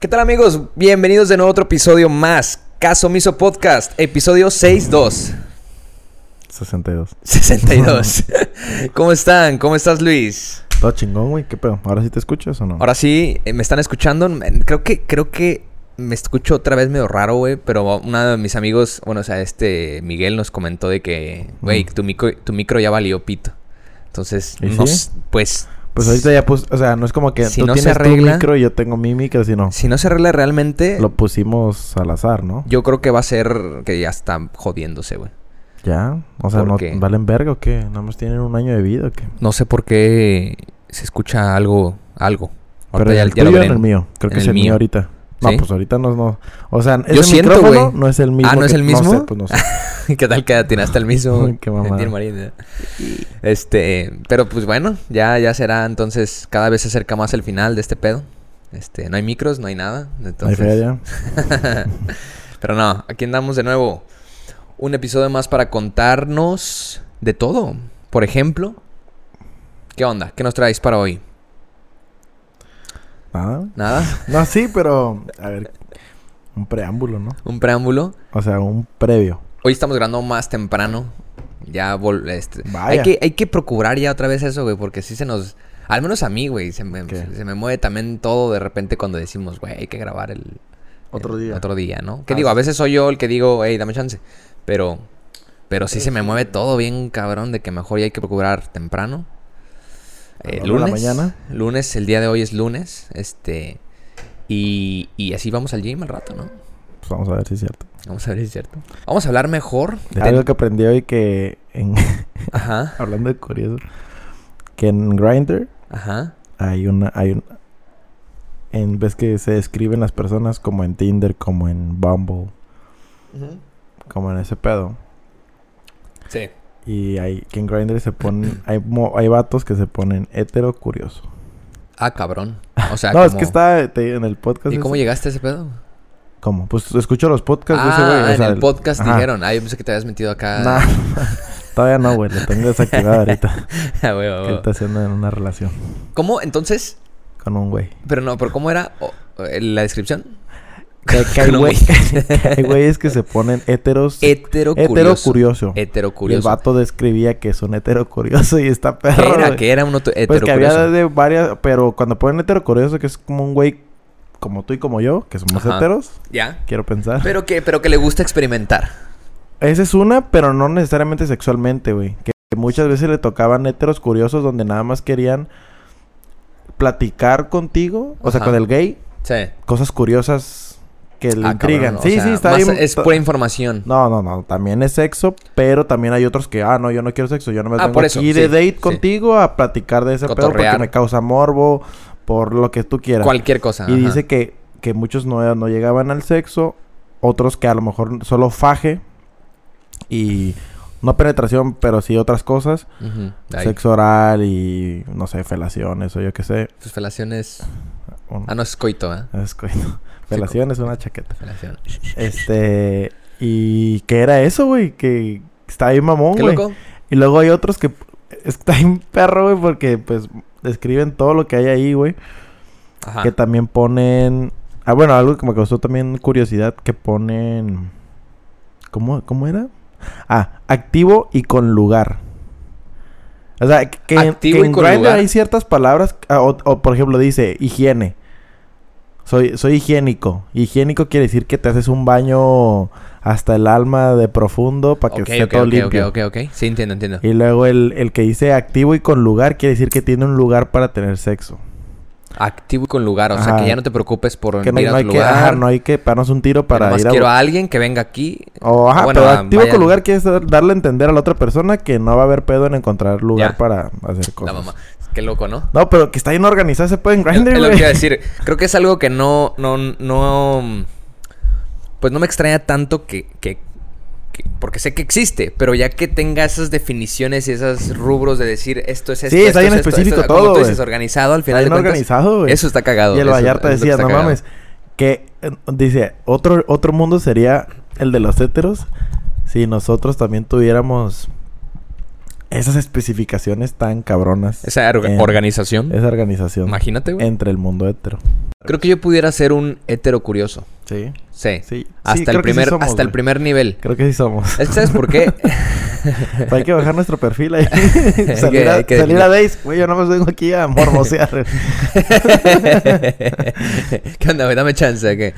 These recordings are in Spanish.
¿Qué tal amigos? Bienvenidos de nuevo a otro episodio más. Caso Miso Podcast, episodio 62. 62. 62. ¿Cómo están? ¿Cómo estás Luis? Todo chingón, güey. ¿Qué pedo? ¿Ahora sí te escuchas o no? Ahora sí, eh, me están escuchando. Creo que, creo que me escucho otra vez medio raro, güey. Pero uno de mis amigos, bueno, o sea, este Miguel nos comentó de que, güey, Mm. tu, micro, tu micro ya valió pito. Entonces, pues, Pues ahorita ya pus... O sea, no es como que Si tú no se tienes arregla- tu micro y yo tengo mi micro, sino... si no se arregla realmente, Lo pusimos al azar, ¿no? yo creo que va a ser que ya está jodiéndose, güey. Ya. O sea, ¿Por ¿no qué? valen verga o qué? ¿Nada más tienen un año de vida o qué? No sé por qué se escucha algo, algo. Pero Ahorita en ya, el ya lo tuyo o en el mío. Creo que es el mío. ahorita. No, ¿Sí? pues ahorita no, no. O sea, Yo ese siento, micrófono güey. no es el mismo. Ah, ¿no es el mismo? No sé, pues no sé. ¿Qué tal que tiene hasta el mismo? Qué mamada. Este, pero pues bueno, ya, ya será entonces, cada vez se acerca más el final de este pedo. Este, no hay micros, no hay nada. No hay Entonces, pero no, aquí andamos de nuevo. Un episodio más para contarnos de todo. Por ejemplo, ¿qué onda? ¿Qué nos traéis para hoy? Nada. ¿Nada? No, sí, pero... A ver... Un preámbulo, ¿no? ¿Un preámbulo? O sea, un previo. Hoy estamos grabando más temprano. Ya vol este, Vaya. hay que hay que procurar ya otra vez eso, güey, porque sí se nos al menos a mí, güey, se me, se, se me mueve también todo de repente cuando decimos, güey, hay que grabar el Otro el día. Otro día, ¿no? Que Ah, digo, a sí. veces soy yo el que digo, hey, dame chance. Pero pero sí se me mueve todo bien cabrón de que mejor ya hay que procurar temprano. Eh, ¿A la hora de la lunes, mañana? lunes, el día de hoy es lunes, este y, y así vamos al gym al rato, ¿no? Pues vamos a ver si es cierto. Vamos a ver si es cierto. Vamos a hablar mejor de Algo que aprendí hoy que... En... Ajá, Hablando de curioso. Que en Grindr ajá. hay una... Hay un... En vez que se describen las personas como en Tinder, como en Bumble, como en ese pedo. Sí. Y hay que en Grindr se ponen... hay, mo- hay vatos que se ponen hetero curioso. Ah, cabrón. O sea, no, es que está te- en el podcast. ¿Y cómo llegaste a ese pedo? ¿Cómo? Pues escucho los podcasts de ese Ah, güey. o en sea, el podcast dijeron. Ah, yo pensé que te habías metido acá. Nah, todavía no, güey. Lo tengo desactivado ahorita. Ah, güey, güey, Que está haciendo en una relación ¿Cómo? Entonces... con un güey. Pero no, pero ¿cómo era eh, la descripción? Que, que hay un güey- que güeyes que se ponen heteros. Hetero hetero curioso. curioso. Hetero Y el curioso. vato describía que son hetero curioso y está ¿Qué perro. era? güey. ¿Qué era un hetero Pues que curioso? había de varias, pero cuando ponen hetero curioso, que es como un güey como tú y como yo, que somos Ajá. heteros, Ya. quiero pensar. Pero que, pero que le gusta experimentar. Esa es una, pero no necesariamente sexualmente, güey. Que muchas veces le tocaban heteros curiosos donde nada más querían platicar contigo, o sea, con el gay, Sí. cosas curiosas que le Ah, intrigan. cabrón, sí, sea, sí, está bien. Es pura información. No, no, no, también es sexo, pero también hay otros que, ah, no, yo no quiero sexo, yo no me Ah, eso, aquí de sí, date sí. contigo a platicar de ese pedo porque me causa morbo, por lo que tú quieras. Cualquier cosa. Y ajá. dice que, que muchos no, no llegaban al sexo, otros que a lo mejor solo faje y no penetración, pero sí otras cosas, de ahí. sexo oral y no sé, felaciones o yo qué sé. Sus felaciones... Un- Ah, no, es coito, ¿eh? es coito. Felaciones, una chaqueta. Felación. Este, y que era eso, güey, que está ahí mamón, ¿Qué güey. Y luego hay otros que está bien perro, güey, porque pues describen todo lo que hay ahí, güey. Ajá. Que también ponen. Ah, bueno, algo que me causó también curiosidad, que ponen. ¿Cómo, cómo era? Ah, activo y con lugar. O sea, que, en- Activo que y en con Grindr hay ciertas palabras, ah, o, o, por ejemplo dice higiene. Soy, soy higiénico. Higiénico quiere decir que te haces un baño hasta el alma de profundo para que Ok, esté todo limpio. ok, ok, ok. Sí, entiendo, entiendo. Y luego el, el que dice activo y con lugar quiere decir que tiene un lugar para tener sexo. Activo y con lugar. O sea, que ya no te preocupes por Que no, ir no a hay que, ajá, no hay que pararnos un tiro Para ir a... quiero a alguien que venga aquí. O, ajá, Bueno, pero activo vayan. con lugar quiere dar- darle a entender a la otra persona que no va a haber pedo en encontrar lugar Ya. para hacer La cosas. mamá. Qué loco, ¿no? No, pero que está bien organizado ese pedo en Grindr, lo que iba a decir. Creo que es algo que no, no, no. Pues no me extraña tanto que, que, que- Porque sé que existe, pero ya que tenga esas definiciones y esos rubros de decir esto es esto. Sí, está esto bien es esto, específico esto, como todo, tú güey. dices, organizado al Está final de bien cuentas. organizado, güey. Eso está cagado. Y el Vallarta decía, está no cagado". mames, que eh, dice, otro, otro mundo sería el de los héteros si nosotros también tuviéramos esas especificaciones tan cabronas. Esa en organización. Esa organización. Imagínate, güey. Entre el mundo hetero. Creo que yo pudiera ser un hetero curioso. Sí. Sí. Sí. Hasta Sí, el que sí primer, somos, hasta el primer nivel. Creo que sí somos. Es que, ¿Sabes por qué? Hay que bajar nuestro perfil ahí. que- salir a, que salir definir. a Days. Güey, yo no me vengo aquí a mormosear. ¿Qué onda, güey? Dame chance, ¿qué?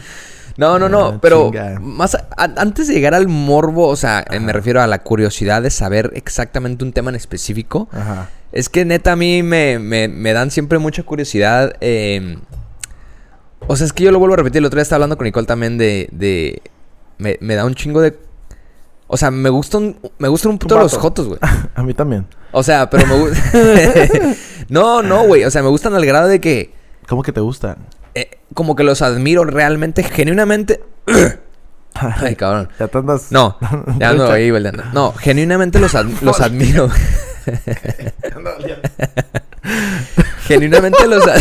No, no, no, Ah, pero chinga. más a- a- antes de llegar al morbo, o sea, eh, me refiero a la curiosidad de saber exactamente un tema en específico, Ajá. es que neta a mí me, me- me dan siempre mucha curiosidad. eh, o sea, es que yo lo vuelvo a repetir, el otro día estaba hablando con Nicole también de... de me, me da un chingo de... O sea, me gustan, me gustan un puto los jotos, güey. A mí también. O sea, pero me gusta... no, no, güey. O sea, me gustan al grado de que... ¿Cómo que te gustan? Eh, como que los admiro realmente, genuinamente. Ay, cabrón. Ya te andas... No, ya ando ahí volteando. No, genuinamente los, ad- los admiro. genuinamente los ad-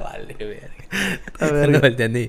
Vale, verga. A ver. No entendí.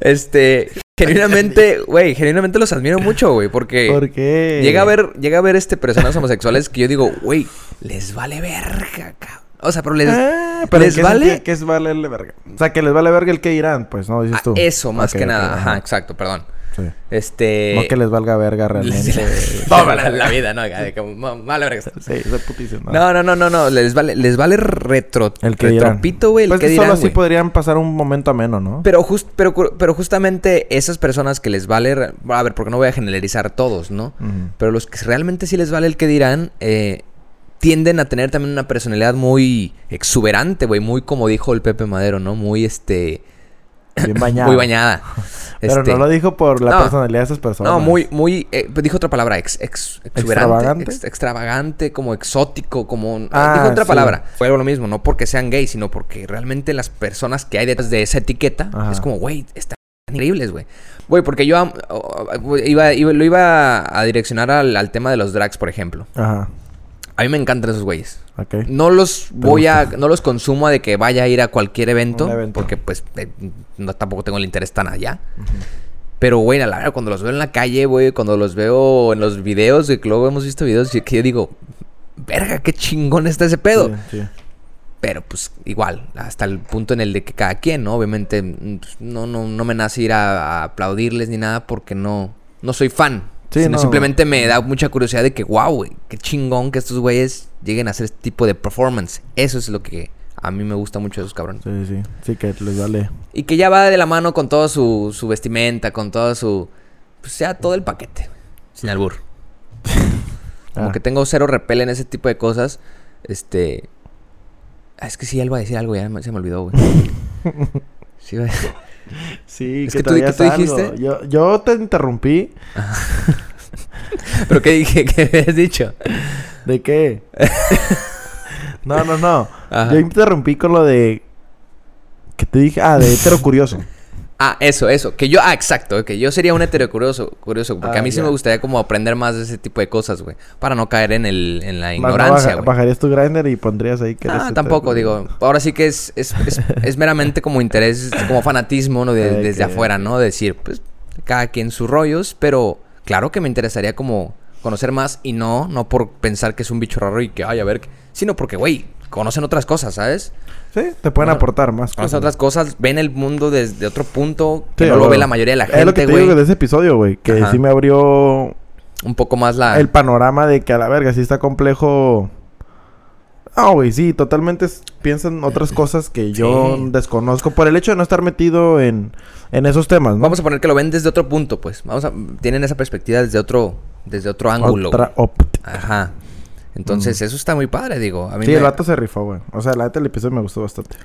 Este, genuinamente, güey, genuinamente los admiro mucho, güey, porque ¿Por qué? llega a ver, llega a ver este personas homosexuales que yo digo, güey, les vale verga, cabrón. O sea, pero les Ah, pero ¿les ¿en qué vale? sentido? ¿Qué es valerle verga? O sea, que les vale verga el que irán, pues, ¿no? Dices Ah, tú. eso, más que nada. Ajá, exacto, perdón. Sí. Este. No que les valga verga realmente. Toda la, la vida, ¿no? De que, ma- Vale, verga. Sí, es putísimo. No, no, no, no, no. Les vale, les vale retro. El que retropito, güey. El Pues que solo dirán, así güey. podrían pasar un momento ameno, ¿no? Pero, just, pero, pero justamente esas personas que les vale. A ver, porque no voy a generalizar todos, ¿no? Pero los que realmente sí les vale el que dirán. eh, tienden a tener también una personalidad muy exuberante, güey. Muy como dijo el Pepe Madero, ¿no? Muy este. Bien bañado. Muy bañada. Pero Este, no lo dijo por la no. personalidad de esas personas. No, muy, muy, eh, pues dijo otra palabra, ex, ex- exuberante, ¿Extravagante? ex- extravagante, como exótico, como... Ah, dijo otra sí. palabra. Fue lo mismo, no porque sean gays, sino porque realmente las personas que hay detrás de esa etiqueta Ajá. es como, güey, están increíbles, güey. Güey, porque yo iba, iba- lo iba a direccionar al, al tema de los drags, por ejemplo. Ajá. A mí me encantan esos güeyes. No los voy a, no los consumo de que vaya a ir a cualquier evento, porque pues eh, no tampoco tengo el interés tan allá. Pero güey, a la verdad cuando los veo en la calle, güey, cuando los veo en los videos, de que luego hemos visto videos y que yo digo, verga, qué chingón está ese pedo. Sí, sí. Pero pues igual, hasta el punto en el de que cada quien, ¿no? Obviamente pues, no, no, no me nace ir a, a aplaudirles ni nada porque no, no soy fan. Sí, sino no. simplemente me da mucha curiosidad de que, wow, güey, qué chingón que estos güeyes lleguen a hacer este tipo de performance. Eso es lo que a mí me gusta mucho de esos cabrones. Sí, sí. Sí, que les vale. Y que ya va de la mano con toda su, su vestimenta, con todo su... Pues ya todo el paquete, sin albur. Como Ah. que tengo cero repel en ese tipo de cosas. Este... ah, es que sí, él va a decir algo, ya se me olvidó, güey. Sí, güey. Sí, Es que, que tú- traías ¿qué tú dijiste? Yo, yo te interrumpí. ¿Pero qué dije? ¿Qué has dicho? ¿De qué? no, no, no. Ajá. Yo interrumpí con lo de... Que te dije... Ah, de hetero curioso. Ah, eso, eso. Que yo... Ah, exacto. Que yo sería un hetero curioso, curioso porque Ah, a mí sí me gustaría como aprender más de ese tipo de cosas, güey. Para no caer en, el, en la ignorancia, bajarías tu grinder y pondrías ahí que Ah, tampoco, digo. Ahora sí que es, es, es, es meramente como interés, como fanatismo, ¿no? De- desde afuera. ¿no? Decir, pues, cada quien sus rollos, pero claro que me interesaría como conocer más y no, no por pensar que es un bicho raro y que, ay, a ver, sino porque, güey, conocen otras cosas, ¿sabes? Sí, te pueden aportar más Conocen otras cosas, ven el mundo desde otro punto que Sí, no lo ve la mayoría de la Es lo que gente, te digo de ese episodio, güey. Que Ajá. sí me abrió Un poco más la... el panorama de que a la verga sí está complejo. Ah, güey, sí, totalmente piensan otras cosas que yo Sí. desconozco por el hecho de no estar metido en, en esos temas, ¿no? Vamos a poner que lo ven desde otro punto, pues. Vamos a... Tienen esa perspectiva desde otro... Desde otro ángulo. Otra óptica. Ajá. Entonces, eso está muy padre, digo. A mí Sí, me- el vato se rifó, güey. O sea, la neta el episodio me gustó bastante.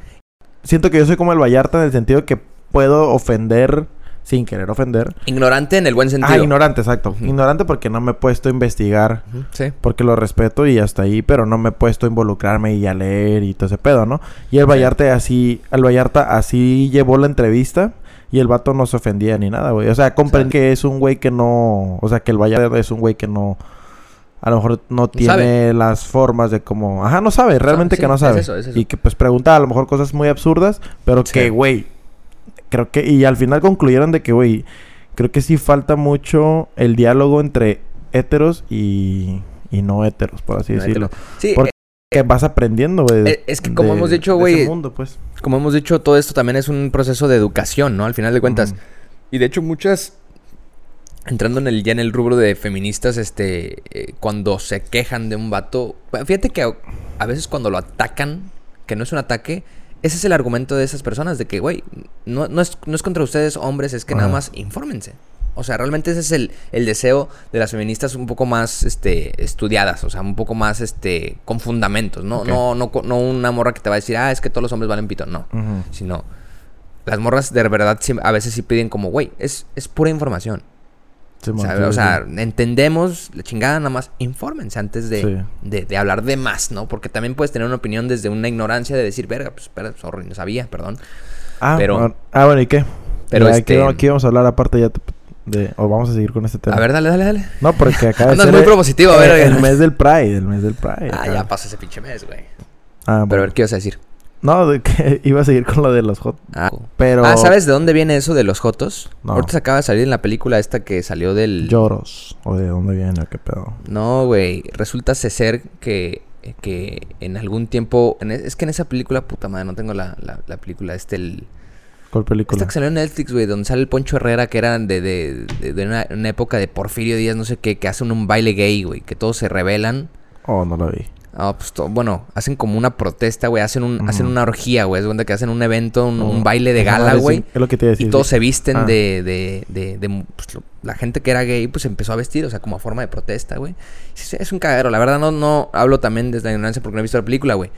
Siento que yo soy como el Vallarta en el sentido que puedo ofender sin querer ofender. Ignorante en el buen sentido. Ah, ignorante, exacto. Ignorante porque no me he puesto a investigar. Sí. Porque lo respeto y hasta ahí, pero no me he puesto a involucrarme y a leer y todo ese pedo, ¿no? Y el. Vallarta así, el Vallarta así llevó la entrevista y el vato no se ofendía ni nada, güey. O sea, comprendí que es un güey que no, o sea, que el Vallarta es un güey que no, a lo mejor no tiene sabe. las formas de como, ajá, no sabe, realmente sí, que no es sabe. eso, es eso. Y que pues pregunta a lo mejor cosas muy absurdas, pero Sí. que, güey, creo que, y al final concluyeron de que, güey, creo que sí falta mucho el diálogo entre heteros y, y no heteros, por así No decirlo. Sí, Porque Que vas aprendiendo, güey. Eh, es que como de- hemos dicho, güey, pues. como hemos dicho, todo esto también es un proceso de educación, ¿no? Al final de cuentas. Y de hecho, muchas. Entrando en el, ya en el rubro de feministas, este. eh, cuando se quejan de un vato. Fíjate que a, a veces cuando lo atacan, que no es un ataque, ese es el argumento de esas personas: de que, güey, no, no, es, no es contra ustedes, hombres, es que nada más infórmense. O sea, realmente ese es el, el deseo de las feministas un poco más este, estudiadas, o sea, un poco más este, con fundamentos, ¿no? No, no, no una morra que te va a decir, ah, es que todos los hombres valen pito. No sino las morras de verdad a veces sí piden como, güey, es, es pura información. O sí. sea, entendemos la chingada, nada más infórmense antes de, de, de hablar de más, ¿no? Porque también puedes tener una opinión desde una ignorancia de decir, verga, pues espera, sorry, no sabía, perdón. Ah, pero- ah, bueno, ¿y qué? pero Ya, este- aquí, vamos a hablar aparte ya de... O vamos a seguir con este tema. A ver, dale, dale, dale. No, porque acá ser muy propositivo, a ver, el, mes del Pride, el mes del Pride. Ah, acá. ya pasó ese pinche mes, güey. Ah, Pero a ver, ¿qué ibas a decir? No, de que iba a seguir con lo de los hot. Ah, Pero... ah, ¿sabes de dónde viene eso de los jotos? No. Ahorita se acaba de salir en la película esta que salió del... Lloros. ¿O de dónde viene? ¿Qué pedo? No, güey. Resulta ser que, que en algún tiempo. en e- es que en esa película, puta madre, no tengo la, la, la película. Este, el. ¿Cuál película? Esta que salió en Netflix, güey, donde sale el Poncho Herrera, que era de, de, de, de una, una época de Porfirio Díaz, no sé qué, que hacen un baile gay, güey, que todos se rebelan. Oh, no la vi. Ah, pues, bueno, hacen como una protesta, güey, hacen, un, hacen una orgía, güey, es donde que hacen un evento, un, un Oh, baile de esa gala, güey. Es lo que te iba a decir. Y todos se visten Ah. de, de, de, de, pues, lo- la gente que era gay, pues empezó a vestir, o sea, como a forma de protesta, güey. Es, es un cagadero, la verdad no, no hablo también desde la ignorancia porque no he visto la película, güey.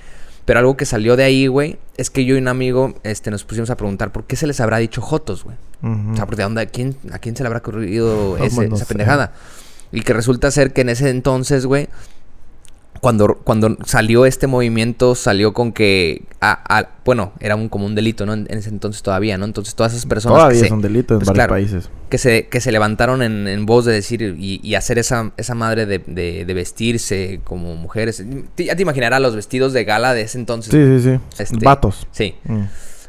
Pero algo que salió de ahí, güey, es que yo y un amigo este, nos pusimos a preguntar por qué se les habrá dicho jotos, güey. Ujú. O sea, ¿de dónde, a, quién, ¿a quién se le habrá ocurrido ese- esa pendejada? Y que resulta ser que en ese entonces, güey, cuando, cuando salió este movimiento, salió con que, ah, bueno, era un, como un delito, ¿no? En, en ese entonces todavía, ¿no? Entonces todas esas personas Todavía que es se, un delito en pues, varios claro. países. que se, que se levantaron en, en voz de decir y, y hacer esa, esa madre de, de- de vestirse como mujeres. Ya te imaginarás los vestidos de gala de ese entonces. Sí, sí, sí. Este- Vatos. Sí. Mm.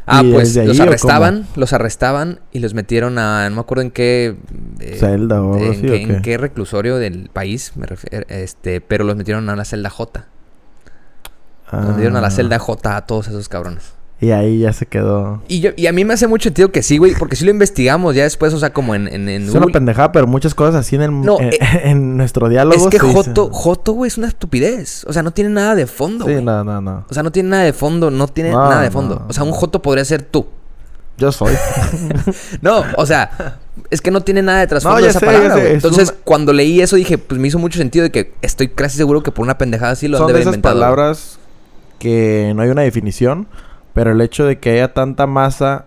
Ah, ¿Y pues los arrestaban, los arrestaban y los metieron a, no me acuerdo en qué... eh, Celda o algo en, así, qué, ¿o en qué? reclusorio del país, me refiero, este, pero los metieron a la celda J. Los metieron a la Ah, celda J a todos esos cabrones. Y ahí ya se quedó. Y, yo, y a mí me hace mucho sentido que sí, güey, porque si lo investigamos ya después, o sea, como en, en, en Es una pendejada, pero muchas cosas así en, el, No, en, eh, en nuestro diálogo. Es que dice. Joto, Joto, güey, es una estupidez. O sea, no tiene nada de fondo, Sí, güey. no, no, no. O sea, no tiene nada de fondo, no tiene No, nada de fondo. no. O sea, un Joto podría ser tú. Yo soy. No, o sea, es que no tiene nada de trasfondo No, esa sé, palabra, sé, es Entonces, una- cuando leí eso, dije, pues me hizo mucho sentido de que estoy casi seguro que por una pendejada así lo han Son de haber esas inventado. palabras que no hay una definición, pero el hecho de que haya tanta masa,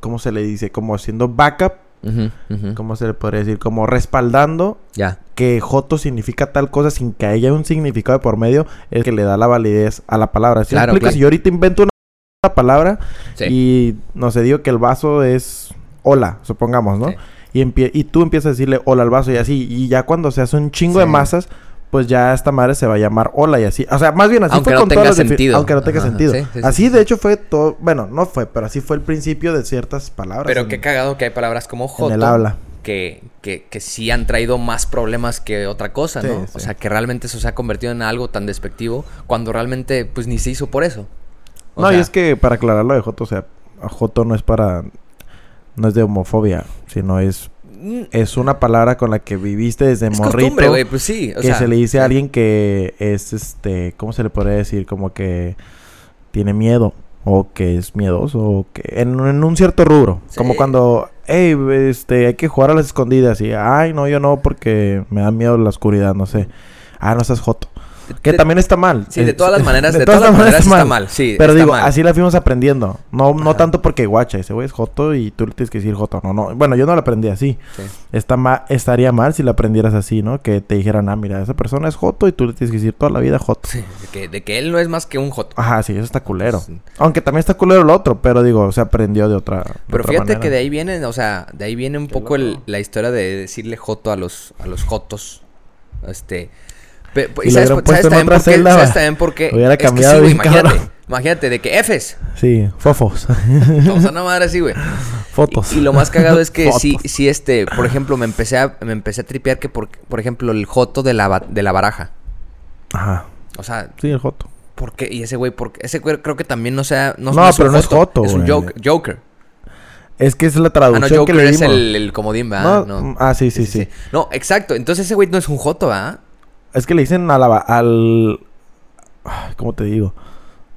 ¿cómo se le dice? Como haciendo backup, ujú. ¿cómo se le podría decir? Como respaldando Ya. que Joto significa tal cosa sin que haya un significado de por medio, es que le da la validez a la palabra. ¿Sí me Claro. Si yo ahorita invento una palabra Sí. y no sé, digo que el vaso es hola, supongamos, ¿no? Sí. Y, y tú empiezas a decirle hola al vaso y así, y ya cuando se hace un chingo de masas, pues ya esta madre se va a llamar hola y así. O sea, más bien así Aunque fue no con tenga todas las sentido. Aunque no tenga Ajá, sentido. sí, sí, sí, así sí, de hecho fue todo, bueno, no fue, pero así fue el principio de ciertas palabras. Pero en- qué cagado que hay palabras como Joto. en el habla. que, que, que sí han traído más problemas que otra cosa, ¿no? O sea, que realmente eso se ha convertido en algo tan despectivo cuando realmente, pues, ni se hizo por eso. O no, y es que para aclarar lo de Joto, o sea, Joto no es para. No es de homofobia, sino es. Es una palabra con la que viviste desde es morrito. pues sí. O que sea, se le dice a alguien que es este. ¿Cómo se le podría decir? Como que tiene miedo. O que es miedoso. O que. En, en un cierto rubro. Como cuando. Hey, este, hay que jugar a las escondidas. Y. Ay, no, yo no, porque me da miedo la oscuridad, no sé. Ah, no seas joto. Que De- también está mal. Sí, de todas las maneras, de, todas, las maneras está mal. Sí, Pero está digo, mal. así la fuimos aprendiendo. No, no Ajá. tanto porque guacha, ese güey es joto y tú le tienes que decir joto. No, no. Bueno, yo no la aprendí así. Sí. Está ma- estaría mal si la aprendieras así, ¿no? Que te dijeran, ah, mira, esa persona es joto y tú le tienes que decir toda la vida joto. Sí, de, que, de que él no es más que un joto. Ajá, sí, eso está culero. Sí. Aunque también está culero lo otro, pero digo, se aprendió de otra. de Pero otra fíjate manera. que de ahí viene, o sea, de ahí viene un Qué poco el- la historia de decirle joto a los, a los jotos. Este. Pe- Y ¿Y sabes, ¿sabes también por qué? ¿Sabes también por qué? Hubiera Es que cambiado sí, güey, imagínate. cabrón. Imagínate, de que Fs. Sí, fofos. O sea, una madre así, güey. Fotos. Y, y lo más cagado es que sí, sí, este, por ejemplo, me empecé a, me empecé a tripear que, por, por ejemplo, el joto de la, de la baraja. Ajá. O sea, Sí, el Joto. ¿por qué? Y ese güey, porque ese güey creo que también no sea... No, No, un pero no es joto, Es un joker. joker. Es que es la Ah, traducción no, que le es dimos. el, el comodín, ¿verdad? No, No. Ah, sí, sí, sí, No, exacto. Entonces ese güey no es un joto, ¿verdad? Es que le dicen a la, al... ¿Cómo te digo?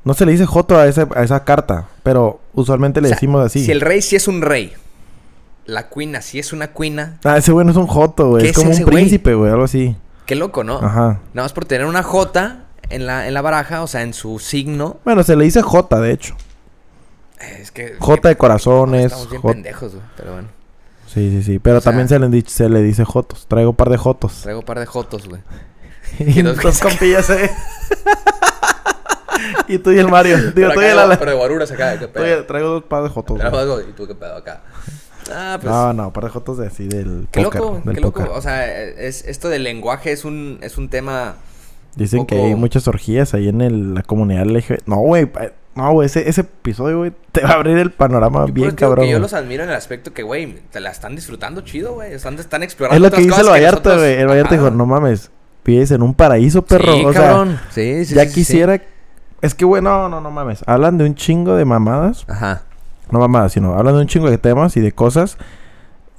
No se le dice Joto a, ese- a esa carta, pero usualmente le O sea, decimos así. Si el rey sí es un rey, la cuina sí es una cuina, Ah, ese güey no es un Joto, güey. ¿Qué Es es como un príncipe, güey, algo así. qué loco, ¿no? Ajá. Nada más por tener una jota en la, en la baraja, o sea, en su signo. Bueno, se le dice Jota, de hecho. Es que... Jota de corazones. Estamos bien Jota- pendejos, güey, pero bueno. Sí, sí, sí. Pero O sea- también se le, se le dice Jotos. Traigo un par de Jotos. Traigo un par de jotos, güey. y dos- dos compillas, eh. y tú y el Mario. Digo, Pero tú y el Ale. Pero de guaruras acá, qué Tú pedo. Traigo dos par de Jotos. Algo, ¿Y tú qué pedo acá? Ah, pues... No, no, par de Jotos de así del Qué póker, loco, del qué loco. póker. O sea, es, esto del lenguaje es un, es un tema... Dicen que hay muchas orgías ahí en el- la comunidad LGBT. No, güey. No, güey. Ese, ese episodio, güey, te va a abrir el panorama Yo bien cabrón. que yo los admiro en el aspecto que, güey, te la están disfrutando chido, güey. Están, están explorando Es lo que dice el Vallarta, güey. El Vallarta dijo, no mames. Vives en un paraíso, perro. Sí, o sea, cabrón. sí, sí, ya sí, sí. quisiera... Es que, güey, no, no, no mames. Hablan de un chingo de mamadas. Ajá. No mamadas, sino hablan de un chingo de temas y de cosas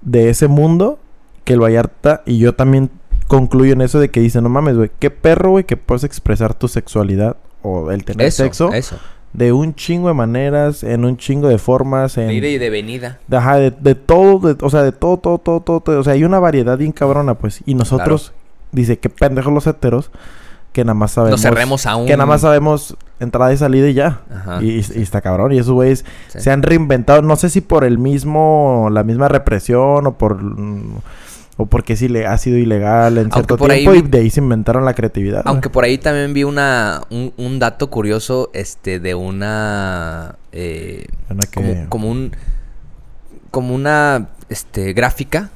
de ese mundo que el Vallarta y yo también concluyo en eso de que dicen, no mames, güey, qué perro, güey, que puedes expresar tu sexualidad o el tener Eso, sexo eso. de un chingo de maneras, en un chingo de formas, en... De ida y de venida. de- Ajá, de, de todo, de- o sea, de todo, todo, todo, todo, todo. O sea, hay una variedad bien cabrona, pues. Y nosotros, dice, qué pendejos los heteros, que nada más sabemos... Nos cerremos a un... Que nada más sabemos entrada y salida y ya. Ajá. Y, está cabrón. Y esos güeyes Sí. se han reinventado. No sé si por el mismo... La misma represión o por... mm, O porque sí le ha sido ilegal en Aunque cierto ahí tiempo. Y de ahí se inventaron la creatividad. Aunque por ahí también vi una un, un dato curioso este de una eh, Una que- como, como un como una este gráfica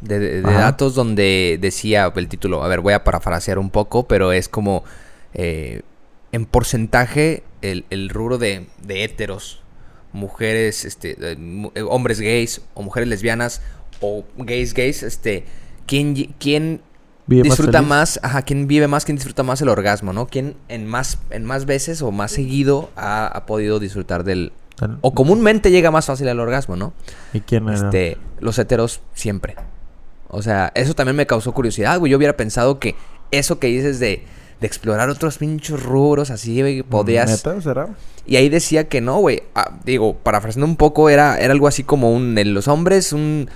de, datos donde decía el título, a ver, voy a parafrasear un poco, pero es como eh, en porcentaje el, el rubro de, de héteros, mujeres, este, eh, hombres gays o mujeres lesbianas o gays gays, este, ¿quién, quién Vive disfruta más, ajá, quién vive más, quién disfruta más el orgasmo, ¿no? ¿Quién en más, en más veces o más seguido ha, ha podido disfrutar del... O comúnmente llega más fácil al orgasmo, ¿no? ¿Y quién era? Este, los heteros siempre. O sea, eso también me causó curiosidad, güey. Yo hubiera pensado que eso que dices de, de explorar otros pinchos rubros así, güey, podías... ¿Neta? ¿Será? Y ahí decía que no, güey. Ah, digo, parafraseando un poco, era, era algo así como un... En los hombres, un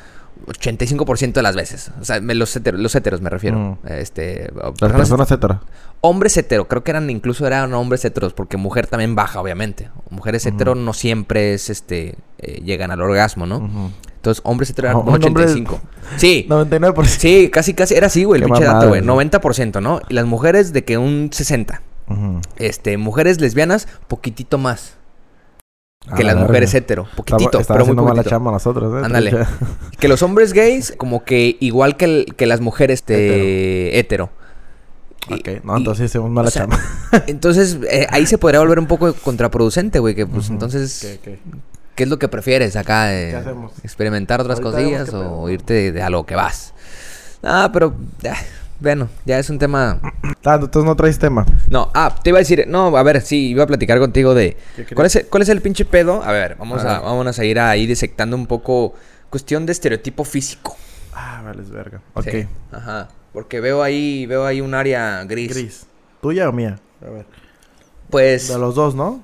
85% de las veces. O sea, me- los, heteros, los heteros me refiero. Mm. Este... Las personas- personas hetero. Hombres hetero, creo que eran incluso eran hombres heteros, porque mujer también baja, obviamente. Mujeres Ujú. hetero no siempre es este eh, llegan al orgasmo, ¿no? Entonces, hombres hetero eran un hombre- 85. Sí. 99%. Sí, casi casi era así, güey, el Qué pinche dato, güey. güey. 90%, ¿no? Y las mujeres de que un 60. Ujú. Este, mujeres lesbianas, poquitito más que la las verga. mujeres hetero, poquitito, Estaba, pero muy haciendo mala poquitito. chamba nosotros, ¿eh? Ándale. Que los hombres gays como que igual que, el- que las mujeres este, hetero. Y- Ok, no, y- entonces hicimos mala o sea, chamba. Entonces, eh, ahí se podría volver un poco contraproducente, güey. Que pues entonces, ¿Qué, qué? ¿Qué es lo que prefieres acá? ¿Qué hacemos? ¿Experimentar otras Ahorita cosillas o irte de, de a lo que vas? Ah, pero, ah, bueno, ya es un tema. Ah, entonces no traes tema. No, ah, te iba a decir, no, a ver, sí, iba a platicar contigo de. ¿Cuál es, el, ¿Cuál es el pinche pedo? A ver, vamos A a, vámonos a ir ahí disectando un poco cuestión de estereotipo físico. Ah, vale, es verga. Ok. Sí, Ajá. Porque veo ahí, veo ahí un área gris. Gris. ¿Tuya o mía? A ver. Pues. De los dos, ¿no?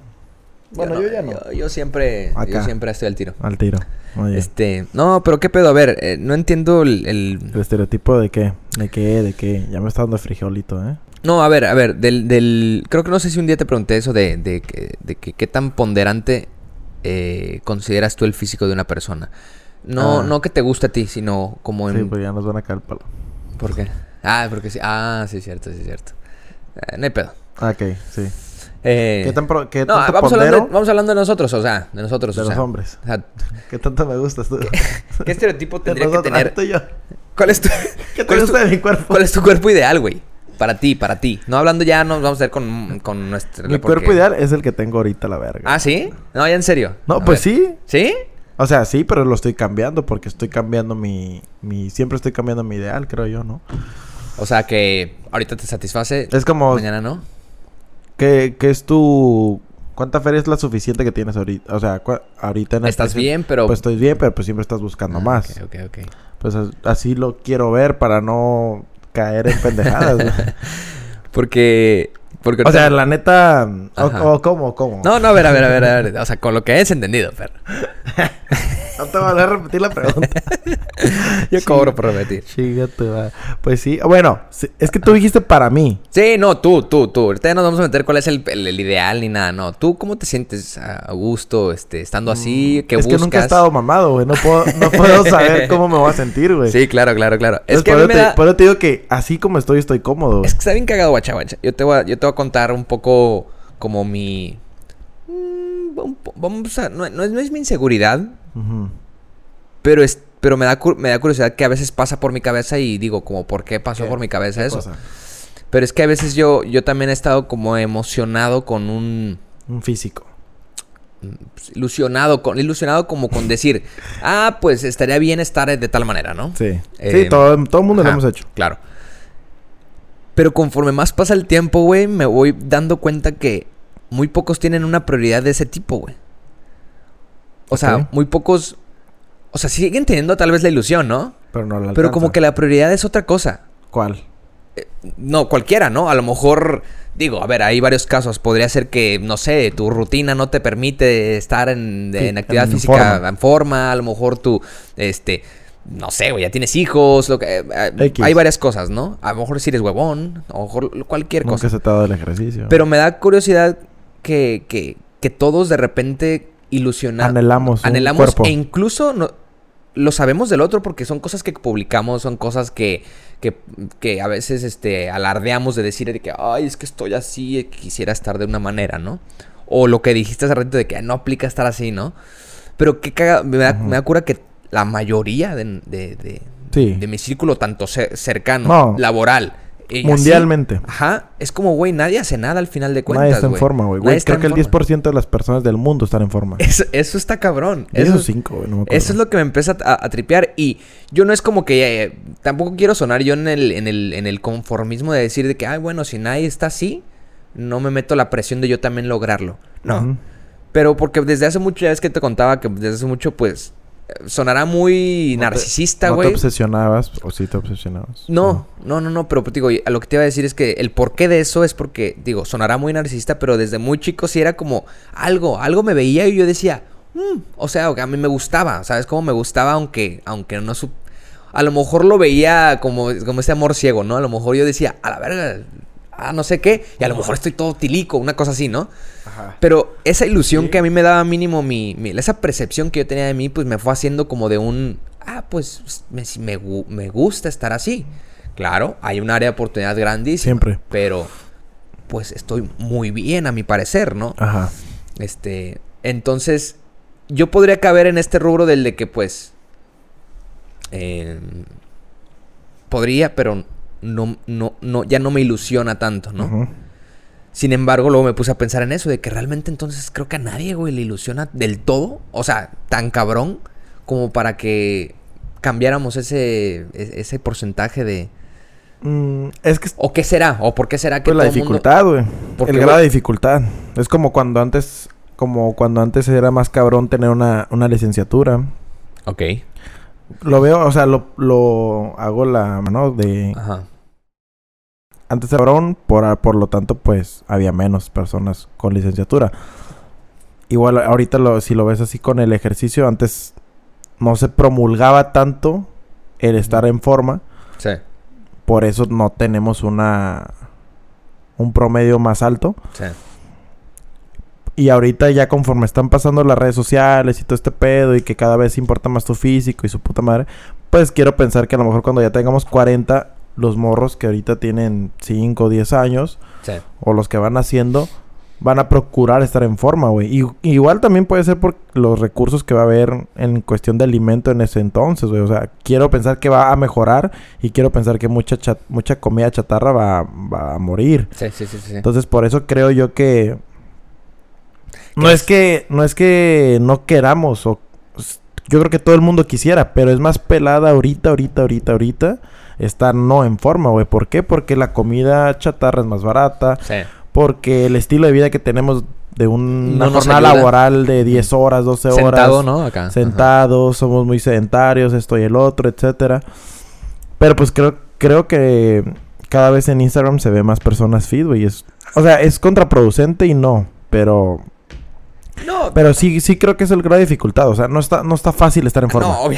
Bueno, no, yo ya no. Yo, yo siempre, yo siempre estoy al tiro. Al tiro. Bien. Este, no, pero qué pedo, a ver, eh, no entiendo el, el- ¿El estereotipo de qué? ¿De qué? ¿De qué? Ya me está dando frijolito, ¿eh? No, a ver, a ver, del, del... Creo que no sé si un día te pregunté eso de, de, que- de que qué tan ponderante eh, consideras tú el físico de una persona. No, Ah. no que te guste a ti, sino como en... Sí, pues ya nos van a caer el palo. ¿Por qué? Ah, porque sí. Ah, sí, cierto, sí, cierto. Eh, no hay pedo. Ah, Ok, sí. Eh, ¿Qué tan pro- qué no, tanto vamos hablando, de, pondero vamos hablando de nosotros, o sea, de nosotros. de o los sea, hombres? o sea, ¿Qué tanto me gustas tú? ¿Qué estereotipo tendría que tener? ah, yo. ¿Cuál es tu, ¿Qué te es tu- gusta de mi cuerpo? cuál es tu cuerpo ideal, güey? Para ti, para ti. No hablando ya, nos vamos a ver con, con nuestro... Mi porque- cuerpo ideal es el que tengo ahorita, la verga. Ah, ¿sí? No, ya en serio. No, A pues ver. sí. ¿Sí? O sea, sí, pero lo estoy cambiando porque estoy cambiando mi, mi... Siempre estoy cambiando mi ideal, creo yo, ¿no? O sea que ahorita te satisface, Es como... mañana no. ¿Qué, qué es tu... ¿Cuánta feria es la suficiente que tienes ahorita? O sea, ahorita en Estás bien, pero... Pues estoy bien, pero pues siempre estás buscando Ah, más. Ok, ok, ok. Pues as- así lo quiero ver para no caer en pendejadas. Porque... porque o sea, la neta... O, o ¿Cómo? ¿Cómo? No, no, a ver, a ver, a ver, a ver. O sea, con lo que hayas entendido, perro. No te voy a repetir la pregunta. Yo cobro por repetir. Madre. Pues sí. Bueno, es que tú dijiste para mí. Sí, no, tú, tú, tú. Ahorita ya nos vamos a meter cuál es el, el- el ideal ni nada. No, tú cómo te sientes a gusto, este, estando así, qué Mm, es buscas. que nunca he estado mamado, güey. No puedo, no puedo saber cómo me voy a sentir, güey. Sí, claro, claro, claro. Es que por, te, da... por eso te digo que así como estoy, estoy cómodo. Es que está bien cagado, guacha, guacha. Yo te voy a, yo te voy a contar un poco como mi... Vamos a... No, no es, no es mi inseguridad, pero es... Pero me da, cu- me da curiosidad que a veces pasa por mi cabeza y digo como, ¿por qué pasó ¿Qué? por mi cabeza ¿Qué eso? cosa? Pero es que a veces yo, yo también he estado como emocionado con un... Un físico. ilusionado con ilusionado como con decir ah pues estaría bien estar de tal manera no Sí. Eh, sí, todo, todo el mundo lo hemos hecho. claro pero conforme más pasa el tiempo güey me voy dando cuenta que muy pocos tienen una prioridad de ese tipo güey o sea muy pocos o sea siguen teniendo tal vez la ilusión no Pero no la pero como que la prioridad es otra cosa ¿Cuál? no, cualquiera, ¿no? A lo mejor, digo, a ver, hay varios casos. Podría ser que, no sé, tu rutina no te permite estar en, Sí, en actividad en física forma. en forma. A lo mejor tú, este, no sé, güey, ya tienes hijos. Lo que, eh, X. hay varias cosas, ¿no? A lo mejor si eres huevón, a lo mejor cualquier Nunca cosa. se te ha dado el ejercicio. Pero me da curiosidad que, que, que todos de repente ilusionan. Anhelamos un Anhelamos cuerpo. e incluso no, lo sabemos del otro porque son cosas que publicamos, son cosas que, que, que a veces este, alardeamos de decir de que, ay, es que estoy así, eh, quisiera estar de una manera, ¿no? O lo que dijiste hace rato de que no aplica estar así, ¿no? Pero qué caga, me da, me da cura que la mayoría de, de, de- Sí. de mi círculo, tanto ce- cercano, No. laboral, así, Mundialmente. Ajá, es como, güey, nadie hace nada al final de cuentas, Nadie está en güey. forma, güey. Creo que el forma. 10% de las personas del mundo están en forma. Eso, eso está cabrón. Eso 5, güey. No me eso es lo que me empieza a, a tripear. Y yo no es como que... eh, tampoco quiero sonar yo en el, en, el, en el conformismo de decir de que, ay, bueno, si nadie está así, no me meto la presión de yo también lograrlo. No. Pero porque desde hace mucho, ya es que te contaba que desde hace mucho, pues, sonará muy No narcisista, ¿No te güey. obsesionabas o sí te obsesionabas? No, no, no, no, pero pues, digo, a lo que te iba a decir es que el porqué de eso es porque, digo, sonará muy narcisista, pero desde muy chico sí era como algo, algo me veía y yo decía, "Mm", o sea, a mí me gustaba, ¿sabes? Como me gustaba, aunque, aunque no sup... A lo mejor lo veía como, como ese amor ciego, ¿no? A lo mejor yo decía, a la verga, ah, no sé qué, y a lo mejor estoy todo tilico, una cosa así, ¿no? Ajá. Pero esa ilusión Sí. que a mí me daba mínimo mi, mi- Esa percepción que yo tenía de mí, pues me fue haciendo como de un... Ah, pues me, me, me gusta estar así. Claro, hay un área de oportunidad grandísima. Siempre. Pero, pues estoy muy bien a mi parecer, ¿no? Ajá. Este... Entonces, yo podría caber en este rubro del de que, pues... eh, podría, pero no, no, no, ya no me ilusiona tanto, ¿no? Sin embargo, luego me puse a pensar en eso, de que realmente entonces creo que a nadie, güey, le ilusiona del todo. O sea, tan cabrón como para que cambiáramos ese, e- ese porcentaje de... Mm, es que ¿O qué será? ¿O por qué será que pues la todo dificultad, güey. El grado de dificultad. Es como cuando antes, como cuando antes era más cabrón tener una, una licenciatura. Ok. Lo veo, o sea, lo, lo hago la mano de Ajá. antes era cabrón, por, por lo tanto, pues había menos personas con licenciatura. Igual ahorita lo, si lo ves así con el ejercicio, antes no se promulgaba tanto el estar en forma. Sí, Por eso no tenemos una un promedio más alto. sí. Y ahorita ya conforme están pasando las redes sociales y todo este pedo y que cada vez importa más tu físico y su puta madre, pues quiero pensar que a lo mejor cuando ya tengamos 40, los morros que ahorita tienen 5 o 10 años Sí. o los que van haciendo, van a procurar estar en forma, güey. Y, igual también puede ser por los recursos que va a haber en cuestión de alimento en ese entonces, güey. O sea, quiero pensar que va a mejorar y quiero pensar que mucha mucha comida chatarra va, va a morir. Sí, sí, sí, sí. Entonces, por eso creo yo que no es que no es que no queramos o yo creo que todo el mundo quisiera, pero es más pelada ahorita, ahorita, ahorita, ahorita estar no en forma, güey. ¿Por qué? Porque la comida chatarra es más barata. Sí. Porque el estilo de vida que tenemos de una jornada laboral de 10 horas, 12 horas. Sentado, ¿no? Acá. Sentados, somos muy sedentarios, esto y el otro, etcétera. Pero pues creo, creo que cada vez en Instagram se ve más personas fit, güey. Es, o sea, es contraproducente y no, pero no. Pero sí, sí creo que es el grado de dificultad. O sea, no está, no está fácil estar en forma. No,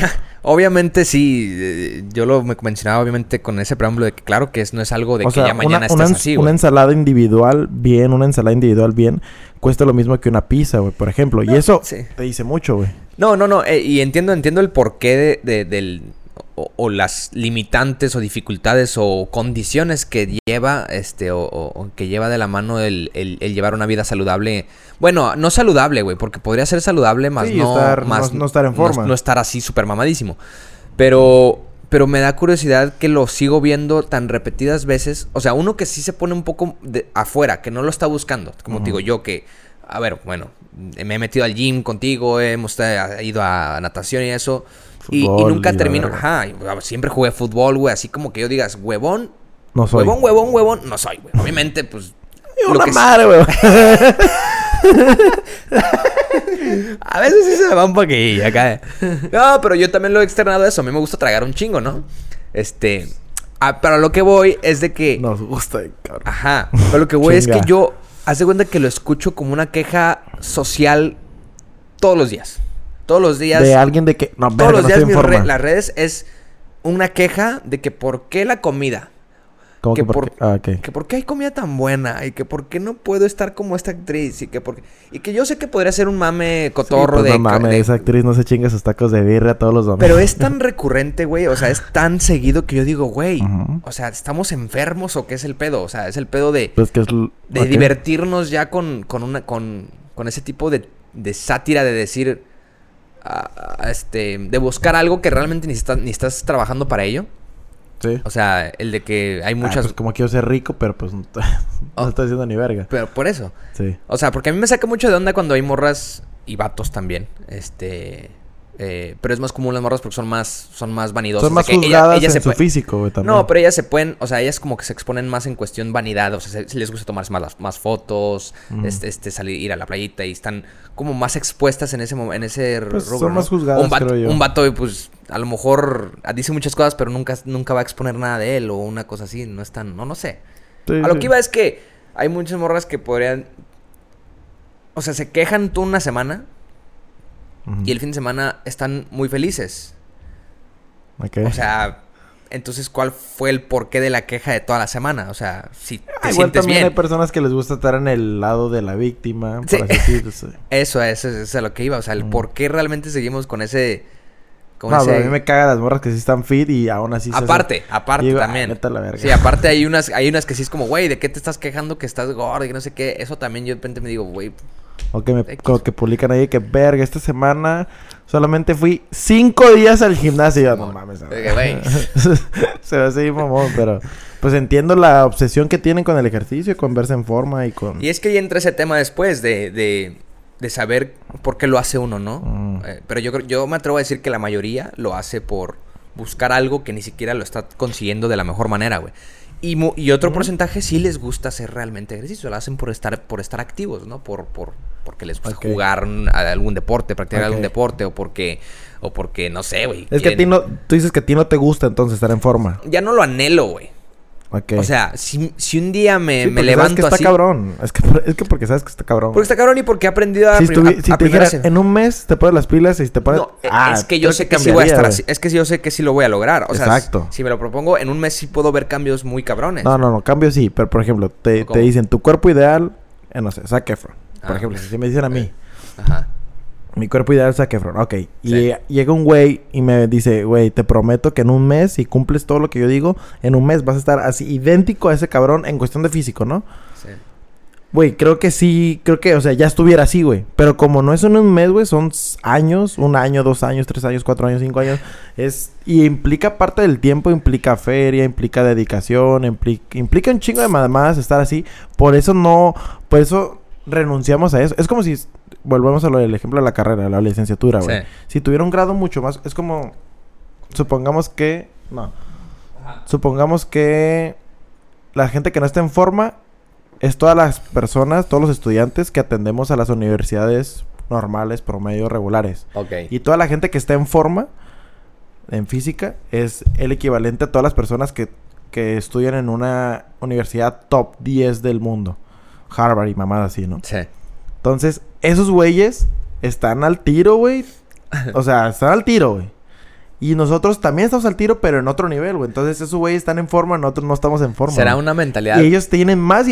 obviamente sí. Eh, yo lo mencionaba obviamente con ese preámbulo de que claro que no es algo de que ya mañana una, estés así, Una ensalada individual bien, una ensalada individual bien, cuesta lo mismo que una pizza, güey, por ejemplo. y eso te dice mucho, güey. No, no, no. Eh, y entiendo, entiendo el porqué de, del o, las limitantes o dificultades o condiciones que lleva este o, que lleva de la mano el, llevar una vida saludable. Bueno no saludable güey porque podría ser saludable más no más no, estar en forma. no, estar así súper mamadísimo. Pero pero me da curiosidad que lo sigo viendo tan repetidas veces. O sea uno que sí se pone un poco de afuera que no lo está buscando como digo yo que a ver bueno me he metido al gym contigo hemos eh, ido a natación y eso y, nunca termino. Ajá, siempre jugué fútbol, güey. Así como que yo digas, huevón. No soy. Huevón, huevón, huevón. No soy, güey. Obviamente, pues. Una madre, güey. a veces sí se me va un poquillo acá. No, pero yo también lo he externado eso. A mí me gusta tragar un chingo, ¿no? Este. Ah, pero lo que voy es de que. Nos gusta, cabrón. Ajá. Pero lo que voy es que yo. Hace cuenta que lo escucho como una queja social todos los días. Todos los días. De alguien de que. No, todos los días las redes es una queja de que por qué la comida. ¿Cómo que, por, ah, que por qué hay comida tan buena y que por qué no puedo estar como esta actriz y que por y que yo sé que podría ser un mame cotorro pues de no mames, esa actriz no se chinga sus tacos de birria todos los domingos. Pero es tan recurrente, güey, o sea, es tan seguido que yo digo, güey, o sea, estamos enfermos o qué es el pedo, o sea, es el pedo de pues que es de divertirnos ya con con una con con ese tipo de de sátira de decir este, de buscar algo que realmente ni, ni estás trabajando para ello. Sí. O sea, el de que hay ah, muchas... pues como quiero ser rico, pero pues no, oh. estoy haciendo ni verga. Pero por eso. Sí. O sea, porque a mí me saca mucho de onda cuando hay morras y vatos también. Este eh, pero es más común las morras porque son más, son más vanidosas. Son más juzgadas en su físico, güey, también. No, pero ellas se pueden, o sea, ellas como que se exponen más en cuestión vanidad. O sea, les gusta tomarse más, más fotos, este, este, salir, ir a la playita y están como más expuestas en ese en ese pues Son más juzgadas, un vato, creo yo. Un vato, pues, a lo mejor dice muchas cosas, pero nunca, nunca va a exponer nada de él o una cosa así. No es tan, no, no sé. a lo que iba es que hay muchas morras que podrían... O sea, se quejan tú una semana y el fin de semana están muy felices. O sea, entonces, ¿cuál fue el porqué de la queja de toda la semana? O sea, si te ah, igual también hay personas que les gusta estar en el lado de la víctima, por así eso, eso, es a lo que iba. O sea, el por qué realmente seguimos con ese... no, a mí me caga las morras que sí están fit y aún así... Aparte, aparte también. Sí, aparte hay unas, hay unas que sí es como, güey, ¿de qué te estás quejando que estás gordo y no sé qué? Eso también yo de repente me digo, güey, o que, me, que publican ahí que, verga, esta semana solamente fui cinco días al gimnasio. No, mames. Se va a seguir mamón, pero... Pues entiendo la obsesión que tienen con el ejercicio, con verse en forma y con... Y es que ahí entra ese tema después de, de, de saber por qué lo hace uno, ¿no? Mm. Eh, pero yo, yo me atrevo a decir que la mayoría lo hace por buscar algo que ni siquiera lo está consiguiendo de la mejor manera, güey. Y, y otro porcentaje sí les gusta hacer realmente ejercicio, lo hacen por estar, por estar activos, ¿no? Por, por, porque les gusta jugar a algún deporte, practicar algún deporte, o porque, o porque, no sé, güey. Es que a ti no, tú dices que a ti no te gusta entonces estar en forma. Ya no lo anhelo, güey. O sea, si, si, un día me, me levanto que está cabrón. Es que, es que porque sabes que está cabrón. Porque está cabrón y porque he aprendido a... Si, si te dijera, en un mes te pones las pilas y te pones... No, ah, es que yo sé que, sí voy a estar así. Es que yo sé que sí lo voy a lograr. O sea, Exacto. Si me lo propongo, en un mes sí puedo ver cambios muy cabrones. No, no, no. Cambios sí. Pero, por ejemplo, te, te dicen tu cuerpo ideal... Eh, no sé, Zac Efron. Por ah, ejemplo, si me dicen a mí... Ajá. Mi cuerpo ideal es Zac Efron. Ok. Y llega un güey y me dice, güey, te prometo que en un mes, si cumples todo lo que yo digo, en un mes vas a estar así idéntico a ese cabrón en cuestión de físico, ¿no? Sí. Güey, creo que sí, creo que, o sea, ya estuviera así, güey. Pero como no es en un mes, güey, son años, un año, dos años, tres años, cuatro años, cinco años. Es, y implica parte del tiempo, implica feria, implica dedicación, implica, implica un chingo de mamadas estar así. Por eso no, por eso renunciamos a eso. Es como si, volvemos a lo del ejemplo de la carrera, la licenciatura, güey. Sí. Si tuviera un grado mucho más, es como, supongamos que, no, supongamos que la gente que no está en forma es todas las personas, todos los estudiantes que atendemos a las universidades normales, promedio, regulares. Ok. Y toda la gente que está en forma, en física, es el equivalente a todas las personas que, que estudian en una universidad top 10 del mundo. Harvard y mamadas así, ¿no? Sí. Entonces, esos güeyes están al tiro, güey. O sea, están al tiro, güey. Y nosotros también estamos al tiro, pero en otro nivel, güey. Entonces, esos güeyes están en forma, nosotros no estamos en forma. Será güey. una mentalidad. Y ellos tienen más...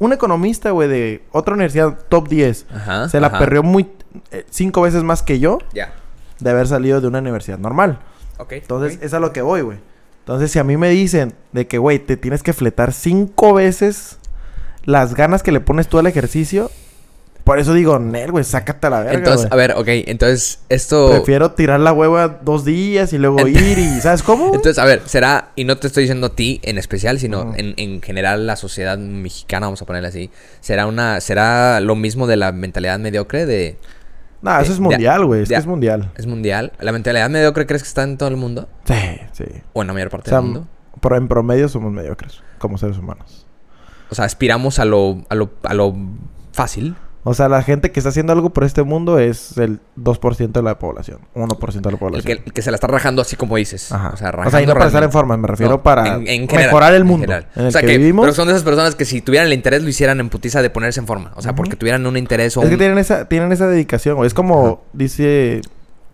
Un economista, güey, de otra universidad top 10. Ajá. se la ajá. perreó muy... eh, cinco veces más que yo Ya. de haber salido de una universidad normal. Ok. Entonces, es a lo que voy, güey. Entonces, si a mí me dicen de que, güey, te tienes que fletar cinco veces las ganas que le pones tú al ejercicio, por eso digo, Nel, güey, sácate a la verga, Entonces, a ver, ok. Entonces, esto. Prefiero tirar la hueva dos días y luego Ent- ir y... ¿Sabes cómo? Entonces, a ver, será, y no te estoy diciendo a ti en especial, sino en, en general la sociedad mexicana, vamos a ponerle así, será una, será lo mismo de la mentalidad mediocre de no, eso es mundial, güey. Es mundial. es mundial. ¿La mentalidad mediocre crees que está en todo el mundo? Sí, sí. O en la mayor parte O sea, del mundo. Pero en promedio somos mediocres, como seres humanos. O sea, aspiramos a lo, a lo, a lo fácil. O sea, la gente que está haciendo algo por este mundo es el 2% de la población. 1% de la El población. que, el que se la está rajando así como dices. Ajá. O sea, y rajando no para estar en forma, me refiero No, para en- en general, mejorar el mundo en el o sea, que, que, vivimos. Pero son de esas personas que si tuvieran el interés lo hicieran en putiza de ponerse en forma. O sea, porque tuvieran un interés o Es que tienen esa, tienen esa dedicación. Es como dice...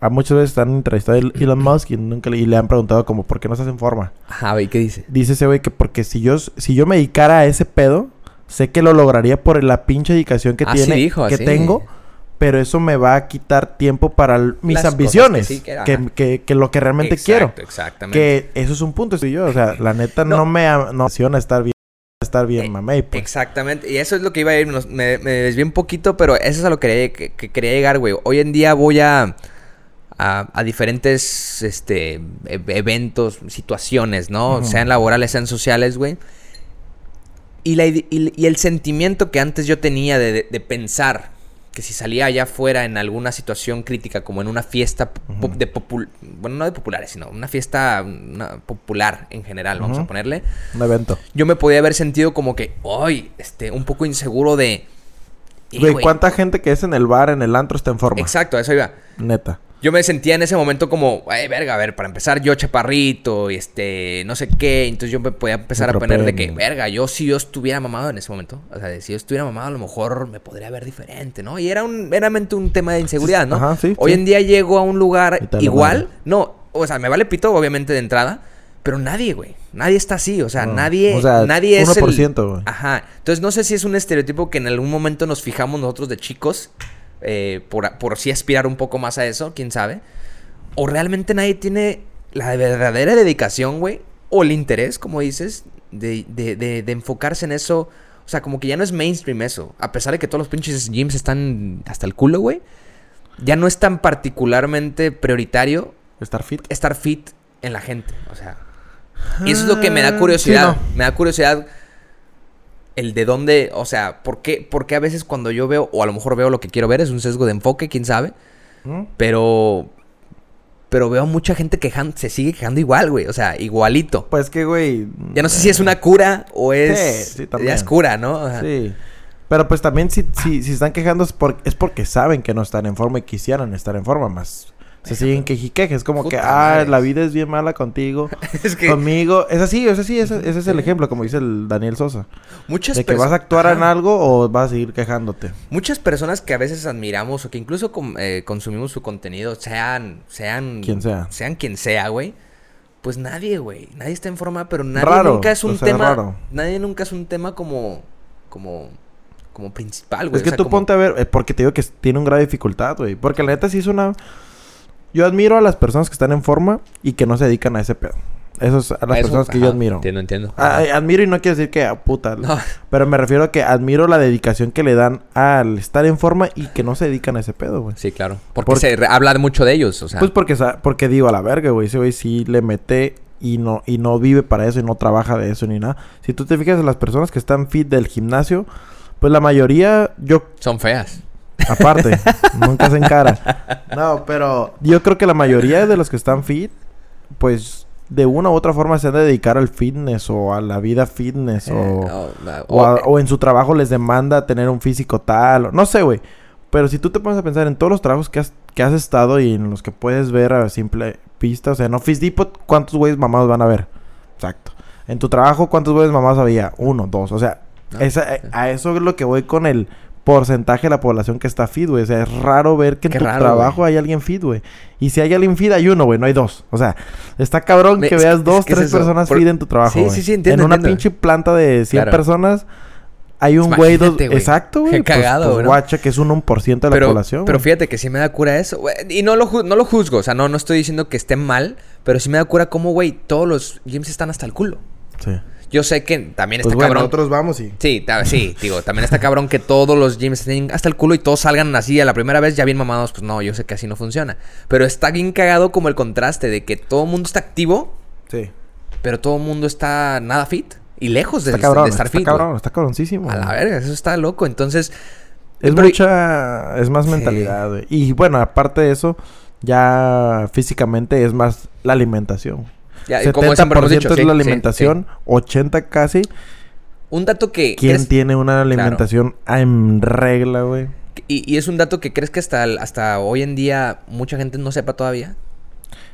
A muchas veces están entrevistando a Elon Musk y, nunca le, y le han preguntado como ¿por qué no estás en forma? Ajá, ¿y qué dice? Dice ese güey que porque si yo, si yo me dedicara a ese pedo, sé que lo lograría por la pinche dedicación que Ah, sí tiene, dijo, que así. tengo, pero eso me va a quitar tiempo para mis Las cosas que ambiciones, sí, que- que, ajá. que- que lo que realmente Exacto, quiero. Exactamente. Que eso es un punto, estoy yo. O sea, la neta no, No. me no estar bien, estar bien, Eh, mamey. Pues. Exactamente. Y eso es lo que iba a ir. me, me desvié un poquito, pero eso es a lo que quería, que, que quería llegar, güey. Hoy en día voy a, a, a diferentes este, e- eventos, situaciones, ¿no? Sean laborales, sean sociales, güey. Y, la y, y el sentimiento que antes yo tenía de, de- de pensar que si salía allá afuera en alguna situación crítica, como en una fiesta Ujú. de popul bueno, no de populares, sino una fiesta una popular en general, vamos a ponerle Un evento. yo me podía haber sentido como que, ay, este, un poco inseguro de... "Eh, Güey, güey". ¿cuánta gente que es en el bar, en el antro, está en forma? Exacto, a eso iba. Neta. Yo me sentía en ese momento como, ay, verga, a ver, para empezar yo chaparrito, y este, no sé qué, entonces yo me podía empezar a poner de que, verga, yo si yo estuviera mamado en ese momento, o sea, si yo estuviera mamado a lo mejor me podría ver diferente, ¿no? Y era un, meramente un tema de inseguridad, ¿no? Ajá, sí, Hoy sí. en día llego a un lugar igual, no, o sea, me vale pito obviamente de entrada, pero nadie, güey, nadie está así, o sea, No. nadie, O sea, nadie es el... 1%, güey. Ajá. Entonces no sé si es un estereotipo que en algún momento nos fijamos nosotros de chicos. Eh, por, por sí aspirar un poco más a eso, quién sabe. O realmente nadie tiene la verdadera dedicación, güey. O el interés, como dices, de, de, de, de enfocarse en eso. O sea, como que ya no es mainstream eso. A pesar de que todos los pinches gyms están hasta el culo, güey. Ya no es tan particularmente prioritario Estar fit. estar fit en la gente. O sea. Y eso es lo que me Ah, da curiosidad. sí, Me da curiosidad el de dónde, o sea, ¿por qué, por qué a veces cuando yo veo, o a lo mejor veo lo que quiero ver, es un sesgo de enfoque, quién sabe, ¿Mm? pero... Pero veo mucha gente quejando, se sigue quejando igual, güey, o sea, igualito. Pues que, güey. Ya no sé si es una cura o es... Sí, sí, también. ya es cura, ¿no? O sea, Sí. Pero pues también si, si, si están quejando es, por- es porque saben que no están en forma y quisieran estar en forma, más se siguen quejiquejes. Es como que, ah, madre. la vida es bien mala contigo. es que Conmigo. Es así, es así, ese, ese es el ejemplo, como dice el Daniel Sosa. muchas De que vas a actuar en algo o vas a seguir quejándote. Muchas personas que a veces admiramos o que incluso eh, consumimos su contenido, sean, sean, Quien sea. sean quien sea, güey. Pues nadie, güey. Nadie está en forma, pero nadie Raro, nunca es un o sea, tema. raro. Nadie nunca es un tema como, como, como principal, güey. Es que O sea, tú como- ponte a ver, eh, porque te digo que tiene un grado de dificultad, güey. Porque la neta sí es una... Yo admiro a las personas que están en forma y que no se dedican a ese pedo. Esas son las Eso, personas que ajá, yo admiro. Entiendo, entiendo. Ah, admiro y no quiero decir que ah, puta. No. Pero me refiero a que admiro la dedicación que le dan al estar en forma y que no se dedican a ese pedo, güey. Sí, claro. Porque Porque- se habla mucho de ellos, o sea. Pues porque, porque digo a la verga, güey. Ese güey sí le mete y no, y no vive para eso y no trabaja de eso ni nada. Si tú te fijas en las personas que están fit del gimnasio, pues la mayoría, yo son feas. Aparte, nunca hacen cara. No, pero yo creo que la mayoría de los que están fit, pues de una u otra forma se han de dedicar al fitness o a la vida fitness Eh, o... o- O, a- o- o en su trabajo les demanda tener un físico tal. o- no sé, güey. Pero si tú te pones a pensar en todos los trabajos que has, que has estado y en los que puedes ver a simple vista, o sea, en Office Depot, ¿cuántos güeyes mamados van a ver? Exacto. En tu trabajo, ¿cuántos güeyes mamados había? Uno, dos. O sea, Ah, esa- a eso es lo que voy con el porcentaje de la población que está fit, güey. O sea, es raro ver que en Qué tu raro, trabajo hay alguien fit, güey. Y si hay alguien fit, hay uno, güey. No hay dos. O sea, está cabrón Me- que veas es dos, que tres personas Por- fit en tu trabajo, Sí, sí, sí, entiendo, En una entiendo. pinche planta de 100 Claro. personas... Hay un güey... dos-. Exacto, güey. Qué Pues- cagado, pues, güey, ¿no? guacha, que es un 1% de la pero, población. pero fíjate que sí me da cura eso. güey. Y no lo, ju- no lo juzgo. O sea, no, no estoy diciendo que esté mal. Pero sí me da cura como, güey, todos los gyms están hasta el culo. Sí. Yo sé que también Pues está bueno, cabrón. nosotros vamos y... Sí, sí, digo, también está cabrón que todos los gyms estén hasta el culo y todos salgan así a la primera vez ya bien mamados. Pues no, yo sé que así no funciona. Pero está bien cagado como el contraste de que todo el mundo está activo, Sí. pero todo el mundo está nada fit. Y lejos de, Está cabrón, de estar está fit. cabrón, güey. está cabroncísimo. A la verga, eso está loco. Entonces, Es pero- mucha... Es más Sí. mentalidad, güey. Y bueno, aparte de eso, ya físicamente es más la alimentación. Ya, 70% como siempre hemos dicho, es sí, la sí, alimentación, 80 casi. sí. Un dato que... ¿Quién crees- tiene una alimentación en regla, güey? Y, y es un dato que crees que hasta, hasta hoy en día mucha gente no sepa todavía.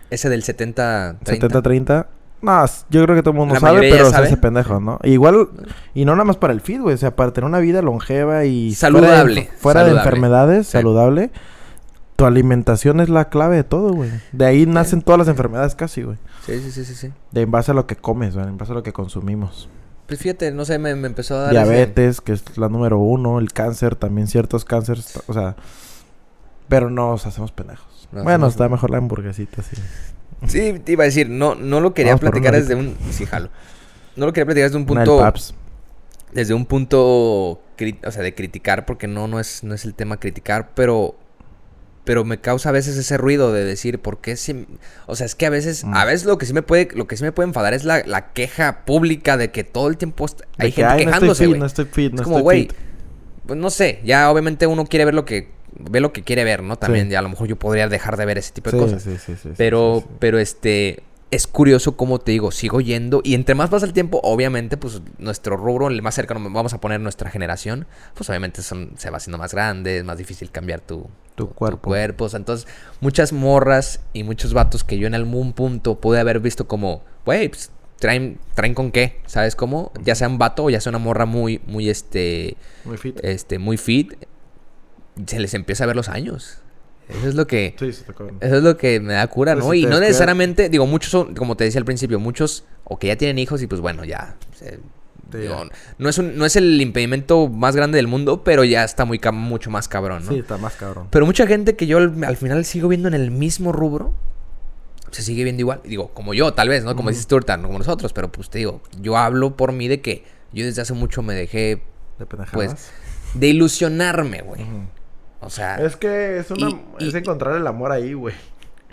Ese del 70-30. 70-30. No, yo creo que todo el mundo La sabe, pero sabe. hace pendejo, ¿no? Igual, y no nada más para el fit, güey. O sea, para tener una vida longeva y... Saludable, Fuera de, fuera de enfermedades, Sí. saludable. Tu alimentación es la clave de todo, güey. De ahí nacen todas las enfermedades casi, güey. Sí, sí, sí, sí, sí. De en base a lo que comes, güey. En base a lo que consumimos. Pues fíjate, no sé, me, me empezó a dar ese- Diabetes, que es la número uno. El cáncer, también ciertos cánceres. O sea... Pero no nos hacemos pendejos. Nos bueno, hacemos está mejor la hamburguesita, sí. Sí, te iba a decir, no, no lo quería Vamos platicar desde un... Sí, jalo. No lo quería platicar desde un punto... Desde un punto... O sea, de criticar, porque no, no es, no es el tema criticar, pero... Pero me causa a veces ese ruido de decir, ¿por qué si... O sea, es que a veces... Mm. A veces lo que sí me puede... Lo que sí me puede enfadar es la, la queja pública de que todo el tiempo hay que, gente "Ay, quejándose, No estoy fit, güey. no estoy fit, no es como, estoy güey, fit". pues no sé, ya obviamente uno quiere ver lo que ve lo que quiere ver, ¿no? También Sí. ya a lo mejor yo podría dejar de ver ese tipo de Sí, cosas. sí, sí, sí, sí, pero sí. pero este es curioso como te digo, sigo yendo y entre más pasa el tiempo, obviamente pues nuestro rubro, el más cercano vamos a poner nuestra generación, pues obviamente son, se va haciendo más grande, es más difícil cambiar tu Tu cuerpo. cuerpo. O sea, entonces, muchas morras y muchos vatos que yo en algún punto pude haber visto como, güey, pues, traen, traen con qué, ¿sabes cómo? Ya sea un vato o ya sea una morra muy, muy, este, Muy fit. este, muy fit, se les empieza a ver los años. Eso es lo que, Sí, sí, está cabrón. eso es lo que me da cura, ¿no? si y no necesariamente, digo, muchos son, como te decía al principio, muchos o que ya tienen hijos y pues bueno, ya. se- digo, no, es un- no es el impedimento más grande del mundo, pero ya está muy, mucho más cabrón, ¿no? Sí, está más cabrón. Pero mucha gente que yo al, al final sigo viendo en el mismo rubro, se sigue viendo igual. Digo, como yo, tal vez, ¿no? Como dices tú no como nosotros, pero pues te digo, yo hablo por mí de que yo desde hace mucho me dejé De pues, de ilusionarme, güey. O sea, Es que es una... Y- y- Es encontrar el amor ahí, güey.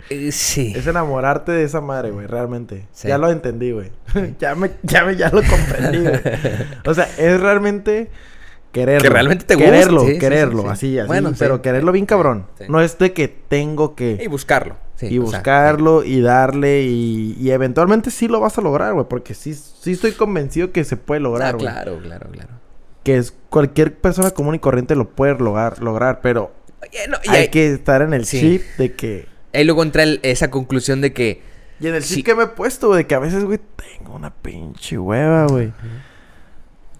eh, sí. Es enamorarte de esa madre, güey, realmente. Sí. Ya lo entendí, güey. ya me, ya me, ya lo comprendí, güey. O sea, es realmente quererlo. Que realmente te guste, Quererlo, sí, quererlo, sí, sí. así, así. Bueno, pero quererlo bien cabrón. No es de que tengo que... Y buscarlo. y sea, buscarlo y darle y, y eventualmente sí lo vas a lograr, güey. Porque sí, sí estoy convencido que se puede ah, lograr, güey. claro, claro, claro. Que es cualquier persona común y corriente lo puede lograr, lograr pero no, hay ahí, que estar en el Sí. chip de que... ahí luego entra el- esa conclusión de que Y en el chip Sí. que me he puesto, güey, de que a veces, güey, tengo una pinche hueva, güey.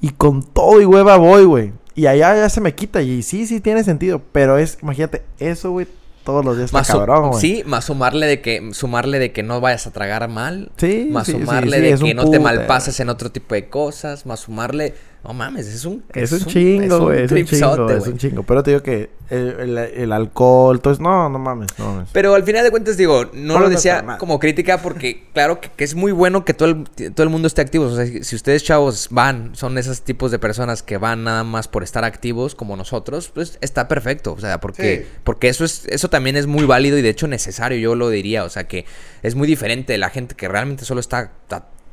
Y con todo y hueva voy, güey. Y allá ya se me quita. Y sí, sí tiene sentido. Pero es, imagínate, eso, güey, todos los días está más su- cabrón, güey. sí, más sumarle de que sumarle de que no vayas a tragar mal, Sí, más sí, sí, sumarle sí, de es que no te malpases en otro tipo de cosas, más sumarle No mames, es un... Es, un chingo, güey. Es, un chingo, es un chingo. Pero te digo que el, el, alcohol, todo eso... No, no mames, no mames. Pero al final de cuentas, digo, no, lo decía como crítica porque, claro, que, es muy bueno que todo el, todo el mundo esté activo. O sea, si, ustedes, chavos, van, son esos tipos de personas que van nada más por estar activos como nosotros, pues está perfecto. O sea, porque, porque eso, es, eso también es muy válido y de hecho necesario, yo lo diría. O sea, que es muy diferente de la gente que realmente solo está,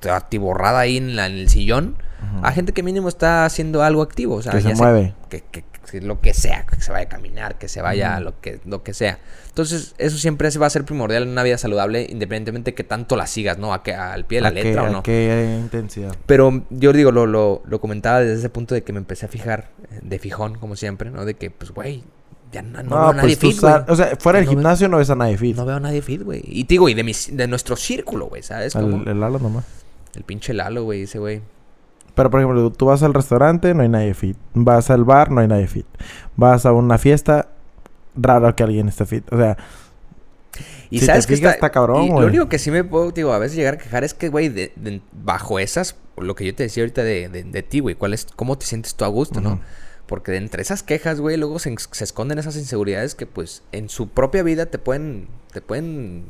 atiborrada ahí en, en el sillón a gente que mínimo está haciendo algo activo. O sea, que se mueve. que, que, lo que sea, que se vaya a caminar, que se vaya a lo que, lo que sea. Entonces, eso siempre va a ser primordial en una vida saludable, independientemente que tanto la sigas, ¿no? A que, al pie de la letra o no. A qué intensidad. Pero yo digo, lo, lo, lo comentaba desde ese punto de que me empecé a fijar de fijón, como siempre, ¿no? De que, pues, güey, ya no, no, veo a nadie pues, fit, güey. O sea, fuera del gimnasio no ves a nadie fit. No veo a nadie fit, güey. Y digo, y de, mi, de nuestro círculo, güey, ¿sabes? El, el Lalo nomás. El pinche Lalo, güey, ese güey. Pero, por ejemplo, tú vas al restaurante, no hay nadie fit. Vas al bar, no hay nadie fit. Vas a una fiesta, raro que alguien esté fit. O sea... Y sabes que está, cabrón, Lo único que sí me puedo, digo, a veces llegar a quejar es que, güey, bajo esas, lo que yo te decía ahorita de, de, ti, güey, ¿cuál es, cómo te sientes tú a gusto, no? Porque de entre esas quejas, güey, luego se, esconden esas inseguridades que, pues, en su propia vida te pueden, te pueden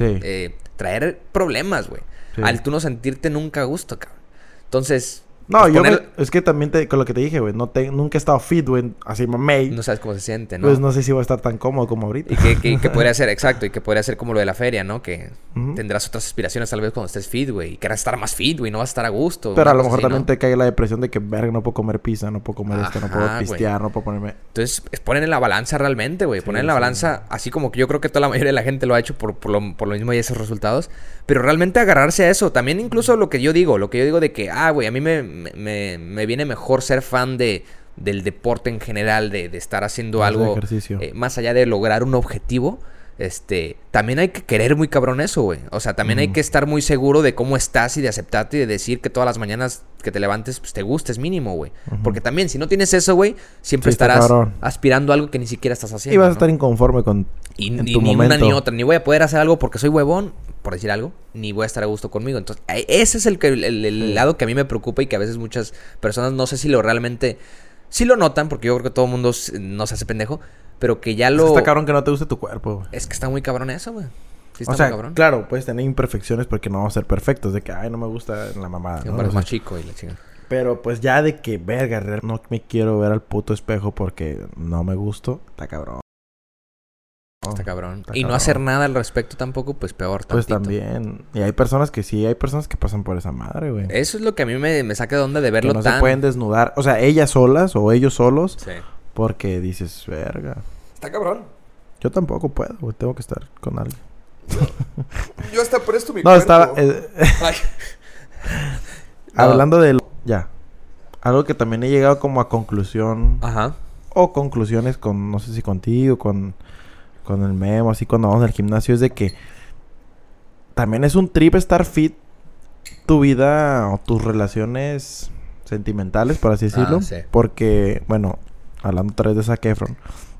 eh, traer problemas, güey. Al tú no sentirte nunca a gusto, cabrón. Entonces, no, pues yo es que también te, con lo que te dije, güey, no te, nunca he estado fit, güey, así mamey. No sabes cómo se siente, ¿no? Pues no sé si voy a estar tan cómodo como ahorita. Y que, que, podría ser, exacto, y que podría ser como lo de la feria, ¿no? Que tendrás otras aspiraciones tal vez cuando estés fit, güey, y querrás estar más fit, güey, no vas a estar a gusto. Pero a lo mejor también te cae la depresión de que, verga, no puedo comer pizza, no puedo comer esto, no puedo pistear, no puedo ponerme... Entonces, es poner en la balanza realmente, güey, poner en la balanza, así como que yo creo que toda la mayoría de la gente lo ha hecho por, por, lo, por lo mismo y esos resultados, pero realmente agarrarse a eso, también incluso lo que yo digo, lo que yo digo de que, ah, güey, a mí me, me, me viene mejor ser fan de, del deporte en general, de, de estar haciendo algo eh, más allá de lograr un objetivo. Este, también hay que querer muy cabrón eso, güey. O sea, también hay que estar muy seguro de cómo estás y de aceptarte y de decir que todas las mañanas que te levantes, pues te gustes mínimo, güey. Porque también, si no tienes eso, güey, siempre estarás aspirando a algo que ni siquiera estás haciendo. Y vas a estar inconforme con. Y, ni una ni otra. Ni voy a poder hacer algo porque soy huevón, por decir algo, ni voy a estar a gusto conmigo. Entonces, ese es el, el, lado que a mí me preocupa y que a veces muchas personas no sé si lo realmente. Sí lo notan, porque yo creo que todo el mundo no se hace pendejo pero que ya lo... Está cabrón que no te guste tu cuerpo, güey. Es que está muy cabrón eso, güey. Sí está o sea, muy cabrón. claro, puedes tener imperfecciones porque no vamos a ser perfectos. De que, ay, no me gusta la mamada. ¿no? más chico y la chingada. Pero pues ya de que, verga, no me quiero ver al puto espejo porque no me gusto, está cabrón. Está cabrón. y no hacer nada al respecto tampoco, pues peor Pues también. Y hay personas que sí, hay personas que pasan por esa madre, güey. Eso es lo que a mí me, me saca de onda de verlo que no se pueden desnudar. O sea, ellas solas o ellos solos. Sí. Porque dices, verga. Está cabrón. Yo tampoco puedo, güey. Tengo que estar con alguien. Yo hasta presto mi No, estaba... Eh, hablando de... Ya. Algo que también he llegado como a conclusión. Ajá. O conclusiones con... No sé si contigo, con... Con el memo, así cuando vamos al gimnasio. Es de que... También es un trip estar fit. Tu vida o tus relaciones sentimentales, por así decirlo. Ah, Porque, bueno, hablando otra vez de Zac Efron,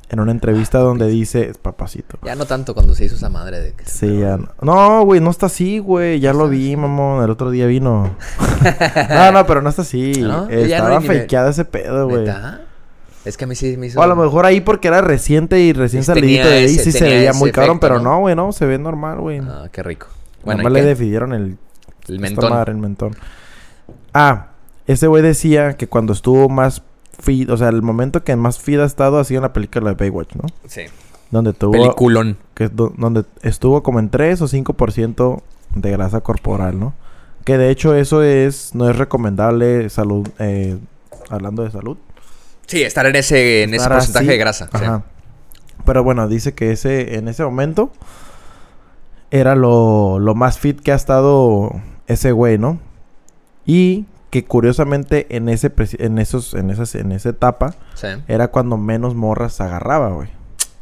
en una entrevista donde dice, papacito. Ya no tanto cuando se hizo esa madre de que... Sí, ya no. güey, no está así, güey. Ya lo vi, mamón. El otro día vino. no, no, pero no está así. Estaba fakeada ese pedo, güey. Es que a mí sí me hizo... O a lo mejor ahí porque era reciente y recién salidito de ahí sí se veía muy cabrón. Pero no, güey, no. Se ve normal, güey. Ah, qué rico. Bueno, le decidieron el... El mentón. el mentón. Ah, ese güey decía que cuando estuvo más feed, o sea, el momento que más feed ha estado ha sido en la película de Baywatch, ¿no? Sí. Donde tuvo... Peliculón. Que, donde estuvo como en 3 o 5% de grasa corporal, ¿no? Que de hecho eso es... No es recomendable salud... Eh, hablando de salud. Sí, estar en ese, en ese porcentaje de grasa. Ajá. Pero bueno, dice que ese... En ese momento... Era lo, lo más fit que ha estado ese güey, ¿no? Y que curiosamente en ese en esos en esas en esa etapa era cuando menos morras agarraba, güey.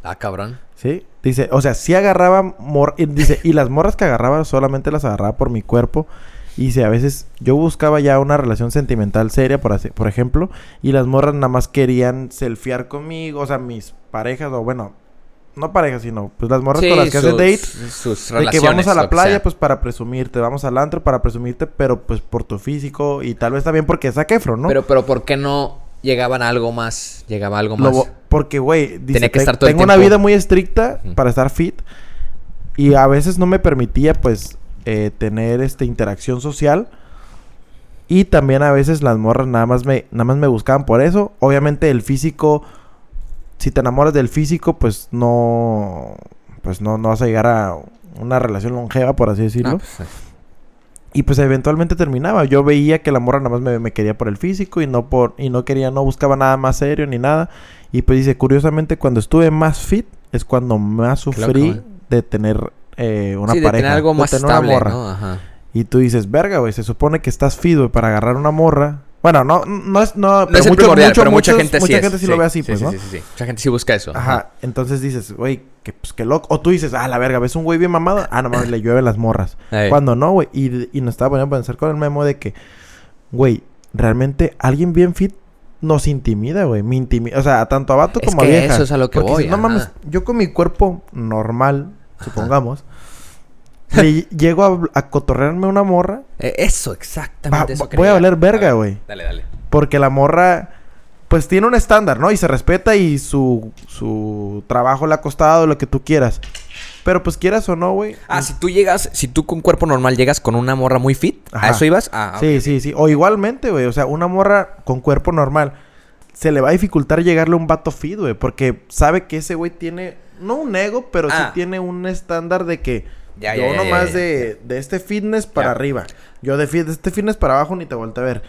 Ah, cabrón. Sí, dice, o sea, sí agarraba mor dice, y las morras que agarraba solamente las agarraba por mi cuerpo. Y dice, a veces yo buscaba ya una relación sentimental seria, por, así, por ejemplo, y las morras nada más querían selfiear conmigo, o sea, mis parejas, o bueno, no parejas, sino pues las morras Sí, con las que haces sus- date. sus De que vamos a la playa, pues para presumirte, vamos al antro para presumirte, pero pues por tu físico y tal vez también porque es Zac Efron, ¿no? Pero, pero ¿por qué no llegaban a algo más? Llegaba a algo más. porque, güey, Tenía que "Te- estar todo el tengo una tiempo". vida muy estricta para estar fit y a veces no me permitía, pues, eh, tener esta interacción social. Y también a veces las morras nada más me, nada más me buscaban por eso. Obviamente el físico, si te enamoras del físico, pues no, pues no, no vas a llegar a una relación longeva, por así decirlo. Ah, pues, Y pues eventualmente terminaba. Yo veía que la morra nada más me, me quería por el físico y no por y no quería, no buscaba nada más serio ni nada. Y pues dice, curiosamente, cuando estuve más fit es cuando más sufrí de tener eh, una sí, de pareja. tener algo de más tener una morra. ¿no? Ajá. Y tú dices, verga, güey, se supone que estás fit, güey, para agarrar una morra. Bueno, no, no es, no, No pero es mucho- mucho- pero mucha muchos- gente sí mucha es. gente sí, lo ve así, pues, sí, ¿no? Sí, sí, sí. Mucha gente sí busca eso. Ajá. Entonces dices, güey, que pues que loco. O tú dices, ah, la verga, ves un güey bien mamado. Ah, no mames, le llueven las morras. Cuando no, güey. Y, y nos estaba poniendo a pensar con el memo de que, güey, realmente alguien bien fit nos intimida, güey. Me intimida. O sea, tanto a vato Es como que a vieja. eso es a lo que Porque voy, dices, no mames, yo con mi cuerpo normal, supongamos, le llego a, a cotorrearme una morra. Eh, eso, va- exactamente. eso voy a valer verga, ver, güey. Dale, dale. Porque la morra, pues tiene un estándar, ¿no? Y se respeta y su, su trabajo le ha costado, lo que tú quieras. Pero pues quieras o no, güey. Ah, si tú llegas, si tú con cuerpo normal llegas con una morra muy fit, Ajá. ¿a eso ibas? Ah, Sí, sí, sí. O igualmente, güey. O sea, una morra con cuerpo normal. Se le va a dificultar llegarle a un vato fit, güey. Porque sabe que ese güey tiene, no un ego, pero Ah. sí tiene un estándar de que Ya, yo ya, nomás ya, de, de este fitness para arriba. Yo de, de este fitness para abajo ni te volteo a ver.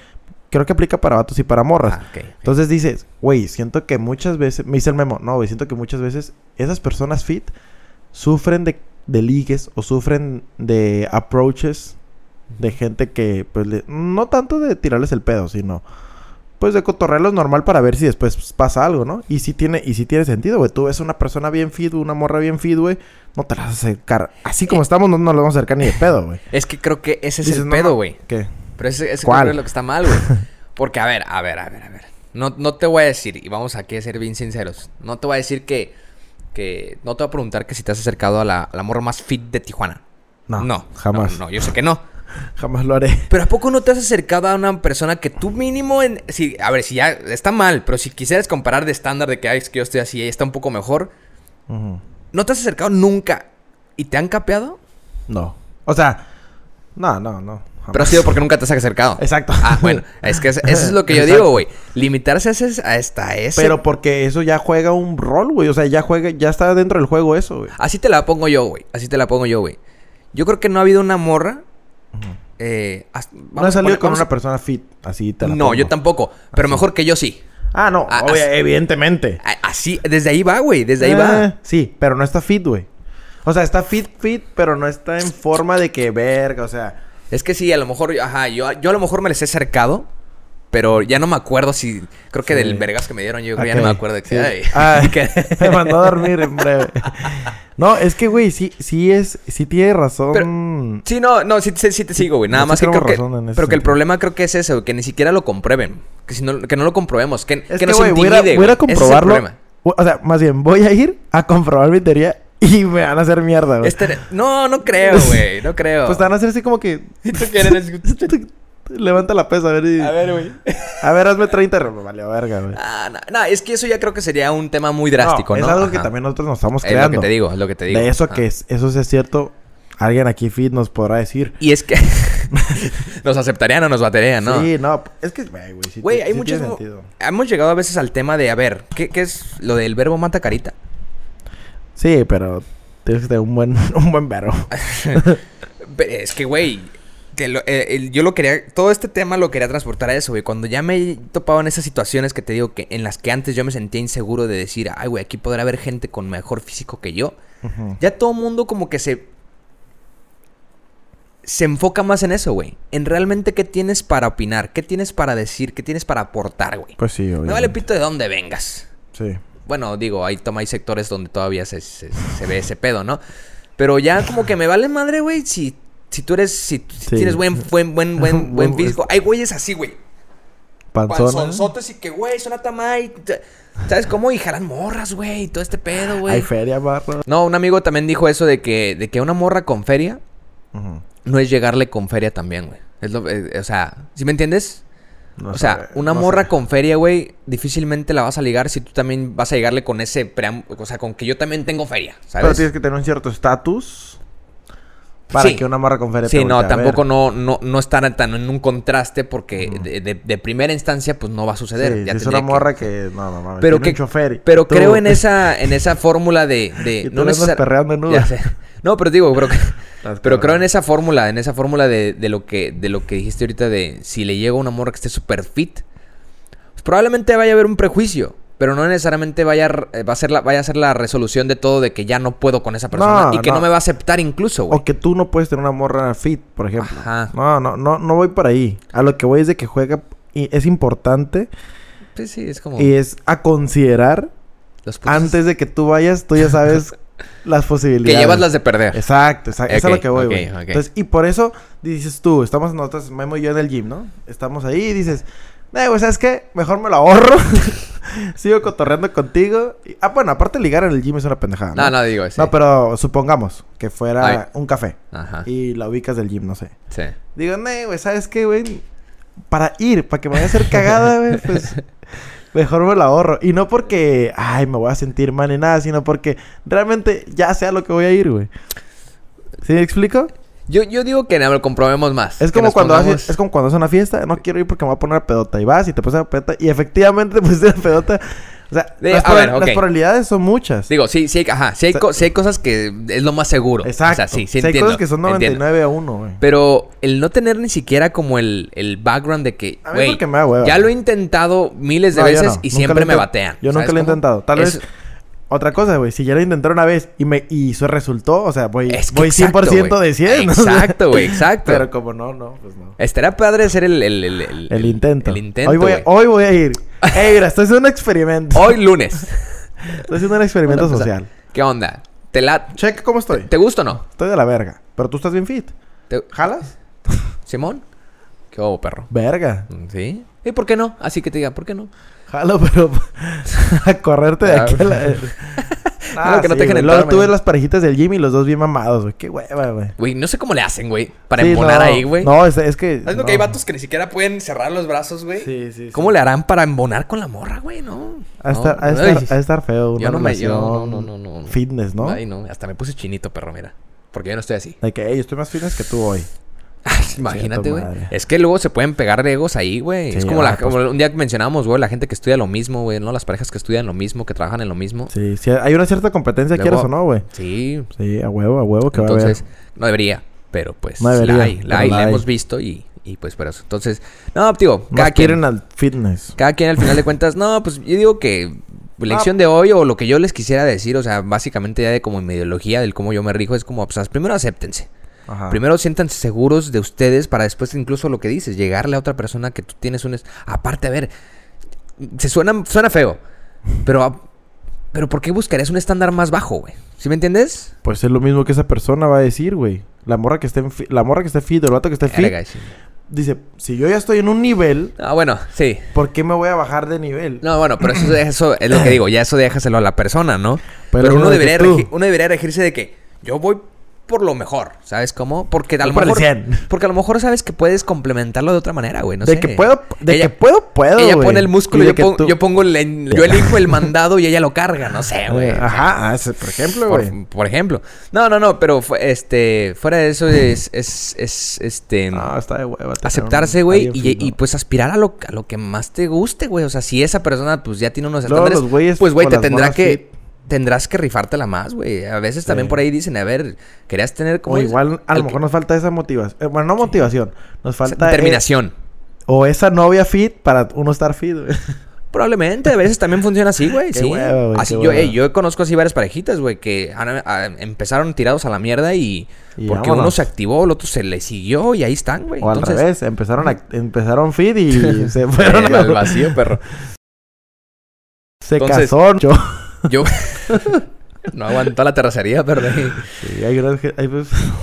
Creo que aplica para vatos y para morras. Ah. Entonces dices, güey, siento que muchas veces, me dice el memo, no, güey, siento que muchas veces esas personas fit sufren de, de ligues o sufren de approaches de gente que, pues, le- no tanto de tirarles el pedo, sino, pues, de cotorrearlos normal para ver si después pasa algo, ¿no? Y sí tiene, y sí tiene sentido, güey. Tú ves una persona bien fit, una morra bien fit, güey, no te la vas a acercar. Así como estamos, no nos la vamos a acercar ni de pedo, güey. Es que creo que ese es Dices, el pedo, no, güey. ¿Qué? Pero ese, ese ¿Cuál? es lo que está mal, güey. Porque, a ver, a ver, a ver, a ver. No, no te voy a decir, y vamos aquí a ser bien sinceros. No te voy a decir que. que no te voy a preguntar que si te has acercado a la, a la morra más fit de Tijuana. No, no jamás. No, no, yo sé que no. Jamás lo haré. Pero ¿a poco no te has acercado a una persona que tú mínimo en... Si, a ver, si ya está mal, pero si quisieras comparar de estándar de que, ay, es que yo estoy así, ella está un poco mejor. ¿no te has acercado nunca y te han capeado? No. O sea, no, no, no. jamás. Pero ha sido porque nunca te has acercado. Exacto. Ah, bueno, es que eso es lo que yo digo, güey. Limitarse a ese, a esta ese. Pero porque eso ya juega un rol, güey. O sea, ya juega, ya está dentro del juego eso, güey. Así te la pongo yo, güey. Así te la pongo yo, güey. Yo creo que no ha habido una morra. Eh, hasta- No he salido poner- con vamos una persona fit. Así te la No, pongo. yo tampoco. Pero mejor que yo sí. Ah, no. Obvia- así- evidentemente. Así, desde ahí va, güey. Desde ahí Eh, va. Sí, pero no está fit, güey. O sea, está fit, fit, pero no está en forma de que verga, o sea. Es que sí, a lo mejor, ajá, yo, yo a lo mejor me les he acercado, pero ya no me acuerdo si, creo que Sí. del vergas que me dieron, yo ya no me acuerdo de que, sí. ay, Ah, que- me mandó a dormir en breve. No, es que, güey, sí, sí es, sí tiene razón. Sí, no, no, sí, te sigo, güey. Nada más que creo que, ese pero que el problema creo que es eso, que ni siquiera lo comprueben, que si no, que no lo comprobemos, que, es que nos güey, voy, a intimide, voy a. Ese es comprobarlo. O sea, más bien, voy a ir a comprobar mi teoría y me van a hacer mierda, güey. Este- no, no creo, güey, no creo. Pues te van a hacer así como que. Levanta la pesa, a ver. y- A ver, güey. A ver, hazme 30. Me valió verga, güey. Ah, no, no, es que eso ya creo que sería un tema muy drástico, ¿no? Es algo que también nosotros nos estamos Es creando. lo que te digo, es lo que te digo. De eso Ajá. que es, eso sí es cierto. Alguien aquí fit nos podrá decir. Y es que nos aceptarían o nos baterían, ¿no? Sí, no. Es que, güey, güey. sí Güey, hay sí muchos. Hemos llegado a veces al tema de, a ver, ¿qué, qué es lo del verbo mata carita? Sí, pero tienes que tener un buen, un buen verbo. Pero es que, güey, te lo- eh, yo lo quería. Todo este tema lo quería transportar a eso, güey. Cuando ya me he topado en esas situaciones que te digo que en las que antes yo me sentía inseguro de decir, ay, güey, aquí podrá haber gente con mejor físico que yo. Ya todo mundo como que se. Se enfoca más en eso, güey. En realmente qué tienes para opinar, qué tienes para decir, qué tienes para aportar, güey. Pues sí, Me vale obviamente. pito de dónde vengas. Sí. Bueno, digo, hay, toma, hay sectores donde todavía se, se- se ve ese pedo, ¿no? Pero ya como que me vale madre, güey, si, si tú eres, si, si Sí. tienes buen, buen, buen, buen, buen físico. Hay güeyes así, güey. Panzonas. panzonzotes y que, güey, son atamay. ¿Sabes cómo? Y jalan morras, güey, y todo este pedo, güey. Hay feria, barro. No, un amigo también dijo eso de que, de que una morra con feria Ujú. no es llegarle con feria también, güey. Es lo, eh, o sea, ¿sí me entiendes? No o sea, sé, una no morra sé. con feria, güey, difícilmente la vas a ligar si tú también vas a llegarle con ese preámbulo. O sea, con que yo también tengo feria, Pero ¿sabes? tienes que tener un cierto estatus para Sí. que una morra con Sí, no, ver. tampoco no, no, no estar tan en un contraste porque de, de- de primera instancia, pues no va a suceder. Sí, Ya si es una morra que... No, no mames. Pero que, un chofer pero tú- creo en esa, en esa fórmula de, de Y tú andas necesar-. No, pero digo, pero, Estás pero creo en esa fórmula, en esa fórmula de, de lo que, de lo que dijiste ahorita de si le llega una morra que esté súper fit, pues probablemente vaya a haber un prejuicio. Pero no necesariamente vaya, a- eh, va a ser la, vaya a ser la resolución de todo de que ya no puedo con esa persona No, y que no. no. me va a aceptar incluso, güey. O que tú no puedes tener una morra fit, por ejemplo. Ajá. No, no, no, no voy por ahí. A lo que voy es de que juega y es importante Pues sí, es como y es a considerar los antes de que tú vayas, tú ya sabes las que posibilidades. llevas las de perder. Exacto, exacto. Eso es a lo que voy, güey. ok. Entonces, y por eso dices tú, estamos nosotros, Memo y yo en el gym, ¿no? Estamos ahí y dices, eh, güey, ¿sabes qué? Mejor me lo ahorro. Sigo cotorreando contigo. Y- ah, bueno, aparte ligar en el gym es una pendejada. No, no digo eso. No, pero supongamos que fuera Ay. un café Ajá. y la ubicas del gym, no sé. Sí. Digo, no, güey, ¿sabes qué, güey? Para ir, para que me vaya a hacer cagada, güey, pues mejor me la ahorro. Y no porque, ay, me voy a sentir mal ni nada, sino porque realmente ya sé a lo que voy a ir, güey. ¿Sí me explico? Yo, yo digo que no, lo comprobemos más. Es como cuando pongamos- haces, es como cuando haces una fiesta, no quiero ir porque me voy a poner a pedota. Y vas y te pones a pedota y efectivamente te pusiste a pedota. O sea, De- las, a ver, las probabilidades son muchas. Digo, sí, sí ajá, sí hay, O sea- co- sí hay cosas que es lo más seguro. Exacto. O sea, sí, sí O sea, hay entiendo, cosas que son entiendo. 99 a 1, güey. Pero el no tener ni siquiera como el, el background de que, güey, ya lo he intentado miles de No, veces no. y Nunca siempre me batean. Yo nunca ¿sabes lo he cómo? intentado. Tal Es- vez otra cosa, güey. Si ya lo intenté una vez y me y eso resultó, o sea, voy, Es que voy exacto, 100% güey. de 100. ¿no? O sea, Exacto, güey, exacto. Pero como no, no, pues no. Estará padre hacer el, el, el, el- El intento. El intento, Hoy voy, a, hoy voy a ir. Ey, mira, estoy haciendo un experimento. Hoy lunes. Estoy haciendo un experimento Bueno, pues, social. ¿Qué onda? ¿Te, la... Check cómo estoy. ¿Te gusta o no? Estoy de la verga. Pero tú estás bien fit. ¿Te- ¿Jalas? ¿Simón? ¿Qué hubo, perro? Verga. ¿Sí? ¿Y por qué no? Así que te diga, ¿por qué no? Jalo, pero a correrte de Ah, aquí a la... Ah, No, que no sí, te dejen Luego tuve las parejitas del gym y los dos bien mamados, güey. Qué hueva, güey. Güey, no sé cómo le hacen, güey, para Sí, embonar no. ahí, güey. No, es, es que... ¿Sabes lo no. que hay vatos que ni siquiera pueden cerrar los brazos, güey? Sí, sí, ¿Cómo sí. le harán para embonar con la morra, güey? No. No, estar, de ay. estar, de estar feo una Yo no me- yo- no, no, no, no. fitness, ¿no? Ay, no. Hasta me puse chinito, perro, mira. Porque yo no estoy así. De que, hey, estoy más fitness que tú hoy. Imagínate, güey. Es que luego se pueden pegar egos ahí, güey. Sí, es como, la, ah, pues- como un día que mencionábamos, güey, la gente que estudia lo mismo, güey, ¿no? Las parejas que estudian lo mismo, que trabajan en lo mismo. Sí, sí, hay una cierta competencia, Luego- quieres o no, güey. Sí. Sí, a huevo, a huevo que Entonces, va a haber. no debería. Pero pues No debería, la hay, la hay, la la hay. hemos visto y, y pues por eso. Entonces, no, Más cada quien, quieren al fitness. cada quien al final de cuentas, no, pues yo digo que lección de hoy o lo que yo les quisiera decir, o sea, básicamente ya de como mi ideología del cómo yo me rijo es como, pues primero acéptense. Ajá. Primero siéntanse seguros de ustedes para después incluso lo que dices, llegarle a otra persona que tú tienes un... es- Aparte, a ver, se suena, suena feo, pero, pero ¿por qué buscarías un estándar más bajo, güey? ¿Sí me entiendes? Pues es lo mismo que esa persona va a decir, güey. La morra que esté en la morra que esté fit el vato que esté fit, sí. dice, si yo ya estoy en un nivel, Ah, bueno, sí. ¿por qué me voy a bajar de nivel? No, bueno, pero eso, eso es lo que digo, ya eso déjaselo a la persona, ¿no? Pero Pero, no uno, debería tú. regi- uno debería regirse de que yo voy por lo mejor, ¿sabes cómo? Porque a lo mejor 100. porque a lo mejor sabes que puedes complementarlo de otra manera, güey, no de sé. que puedo, de Ella- que puedo, puedo, Ella güey. pone el músculo Y yo, tú- yo pongo el, yo elijo el mandado y ella lo carga, no sé, güey. Ajá, ah, por ejemplo, güey. Por, ejemplo. No, no, no, pero fue- este, fuera de eso es, es, es este, No, está de hueva. aceptarse, güey, y, pues aspirar a lo, a lo que más te guste, güey. O sea, si esa persona pues ya tiene unos estándares, pues güey, te tendrá que fit. Tendrás que rifártela más, güey. A veces también por ahí dicen, a ver, querías tener como O igual a lo que- mejor nos falta esa motivación. Eh, bueno, no motivación. Nos falta... eh, determinación. o esa novia fit para uno estar fit, güey. Probablemente, a veces también funciona así, güey. Sí. güey, así, yo, ey, yo conozco así varias parejitas, güey, que han- empezaron tirados a la mierda y, Y porque vámonos. uno se activó, el otro se le siguió y ahí están, güey. O al Entonces, revés, empezaron, a- empezaron fit y se fueron eh, al vacío, perro. Se Entonces- casó. Yo... Yo no aguantó la terracería, perdón. Sí, hay que- hay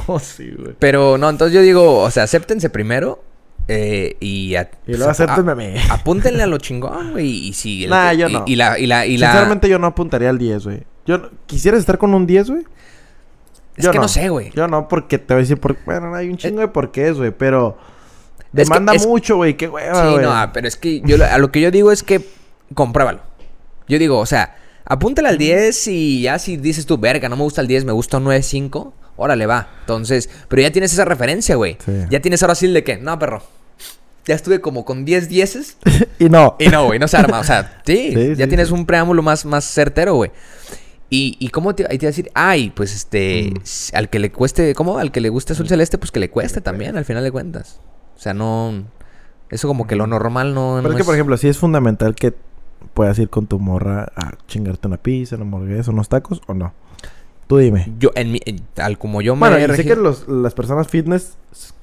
Oh, sí, güey. Pero no, entonces yo digo, o sea, acéptense primero Eh, y, a- Y meme. apúntenle a lo chingón, güey. Y si... el- Nah, yo y- no. Y la... Y la, y la- Sinceramente yo no apuntaría al 10, güey. Yo no- ¿Quisieras estar con un 10, güey? Es yo que no, no. sé, güey. Yo no, porque te voy a decir... Por... Bueno, hay un chingo de porqués, güey. Pero... Es que Demanda es- mucho, güey. Qué hueva, Sí, no, pero es que yo a lo que yo digo es que compruébalo. Yo digo, o sea, apúntale al 10 y ya si dices tú, verga, no me gusta el 10, me gusta un 9.5, órale, va. Entonces, pero ya tienes esa referencia, güey. Sí. Ya tienes ahora sí el de que, no, perro. Ya estuve como con 10 dieces y no. y no, güey, no se arma. O sea, sí, Sí, ya sí, tienes un preámbulo más, más certero, güey. Y, y cómo te, ahí te iba a decir, ay, pues este, Mm. al que le cueste, ¿cómo? Al que le guste azul celeste, pues que le cueste también, al final de cuentas. O sea, no, eso como que lo normal no, Pero no es que, por ejemplo, sí es fundamental que puedas ir con tu morra a chingarte una pizza, una hamburguesa, unos tacos, ¿o no? Tú dime. Yo, en mi, en- al como yo me Bueno, sé que los- las personas fitness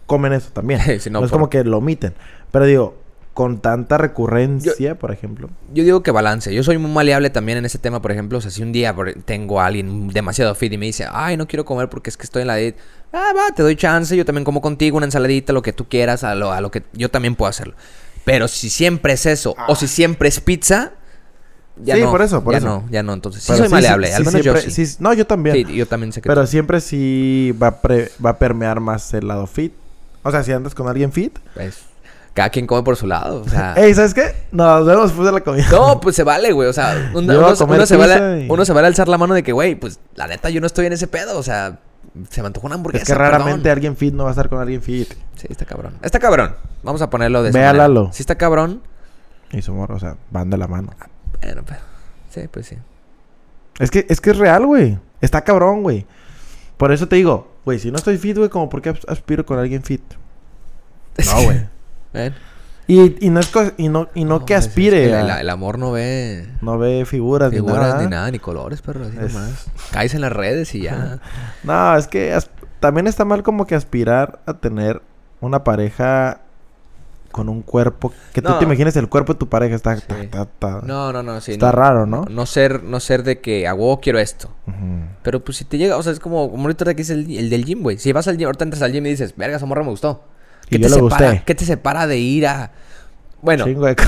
comen eso también. Sí, no, no, es por- como que lo omiten. Pero digo, con tanta recurrencia, por ejemplo. Yo digo que balance. Yo soy muy maleable también en ese tema, por ejemplo. O sea, si un día tengo a alguien demasiado fit y me dice, ay, no quiero comer porque es que estoy en la diet. Ah, va, te doy chance. Yo también como contigo una ensaladita, lo que tú quieras, a lo, a lo que yo también puedo hacerlo. Pero si siempre es eso, o si siempre es pizza, ya Sí, no. por eso, por ya eso. no, ya no. Entonces, sí Pero soy maleable. sí, al menos siempre- yo sí. sí, No, yo también. Sí, yo también sé que Pero tú- siempre sí va a, pre- va a permear más el lado fit. O sea, si andas con alguien fit. pues, cada quien come por su lado. O sea, Ey, ¿sabes qué? Nos vemos después de la comida. No, pues se vale, güey. O sea, uno, se vale, y- uno se vale alzar la mano de que, güey, pues la neta yo no estoy en ese pedo. O sea, se me antojó una hamburguesa. es que raramente perdón. alguien fit no va a estar con alguien fit. Sí, está cabrón. Está cabrón. Vamos a ponerlo de Ve a. Lalo. Sí está cabrón. Y su morra, o sea, van de la mano. Bueno, pero... Sí, pues sí. Es que, es que es real, güey. Está cabrón, güey. Por eso te digo, güey, si no estoy fit, güey, como por qué as- aspiro con alguien fit. No, güey. Ven. Y, y no es y no, y no, que es aspire. que a- el, el amor no ve no ve figuras, figuras ni nada. ni nada, ni colores, perro. Así Es- nomás. Caes en las redes y ya. No, es que también está mal como que aspirar a tener una pareja con un cuerpo que tú te imagines el cuerpo de tu pareja está, Sí. está- No, no, no. Sí, está no, raro, ¿no? No ser, no ser de que a huevo quiero esto. Pero pues si te llega, o sea, es como, como ahorita que es el, el del gym, güey. Si vas al gym, ahorita entras al gym y dices, verga, esa morra me gustó. ¿Qué te separa? gusté. ¿Qué te separa de ir a...? Bueno, Chingo de co-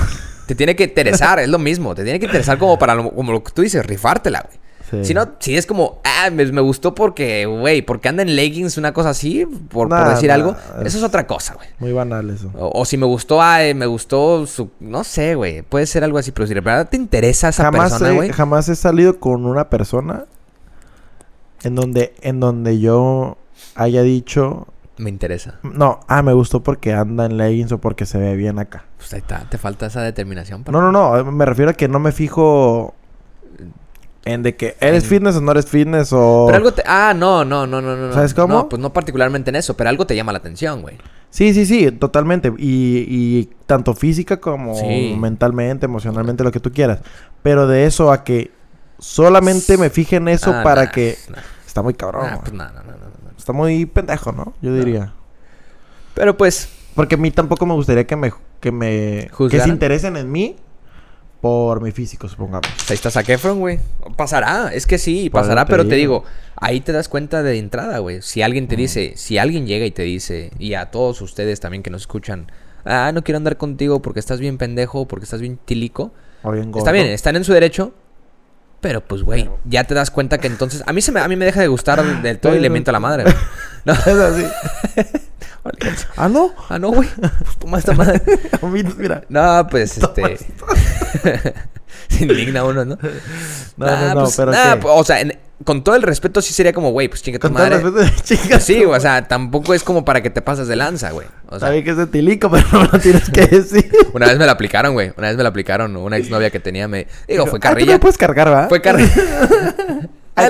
te tiene que interesar, es lo mismo. Te tiene que interesar como para lo, como lo que tú dices, rifártela, güey. Sí. Si no, si es como, ah, me, me gustó porque, güey, porque anda en leggings, una cosa así, por, decir nah, algo, es- eso es otra cosa, güey. Muy banal eso. O, o si me gustó, ay, me gustó su... No sé, güey. Puede ser algo así, pero si de verdad te interesa esa jamás, persona, güey... jamás he salido con una persona en donde, en donde yo haya dicho, Me interesa. no, ah, me gustó porque anda en leggings o porque se ve bien acá. Pues ahí está, te falta esa determinación. para No, no, no, me refiero a que no me fijo en de que eres En- fitness o no eres fitness o... Pero algo te... Ah, no, no, no, no, no. ¿Sabes cómo? No, pues no particularmente en eso, pero algo te llama la atención, güey. Sí, sí, sí, totalmente. Y, y tanto física como Sí. mentalmente, emocionalmente, lo que tú quieras. Pero de eso a que solamente me fije en eso Ah, para nah, que... nah. Está muy cabrón. Ah, güey. pues nada, no, no, no, no. Está muy pendejo, ¿no? Yo diría. Pero pues, Porque a mí tampoco me gustaría que me... Que me... Que se interesen en mí por mi físico, supongamos. ahí está Zac Efron, güey. Pasará, es que sí, Por pasará, pero te digo. ahí te das cuenta de entrada, güey. Si alguien te dice, si alguien llega y te dice, y a todos ustedes también que nos escuchan, ah, no quiero andar contigo porque estás bien pendejo, porque estás bien tilico. O bien Está bien, están en su derecho. Pero pues, güey, ya te das cuenta que entonces. A mí se me, a mí me deja de gustar del todo y le miento a la madre. güey. No. Es así. ah, no. Ah, no, güey. Pues toma esta madre. A mí, mira. No, pues este. Se indigna uno, ¿no? No, Nah, no, no, pues, pero nah, ¿qué? o sea, en- con todo el respeto sí sería como, güey, pues chinga tu Con todo el respeto. Pues sí, o sea, tampoco es como para que te pases de lanza, güey. O sea, Sabía que es de tilico, pero no lo tienes que decir. una vez me la aplicaron, güey. Una vez me la aplicaron. Una exnovia que tenía me. Digo, fue Ah, tú carrilla. no puedes cargar, ¿va? Fue carrilla.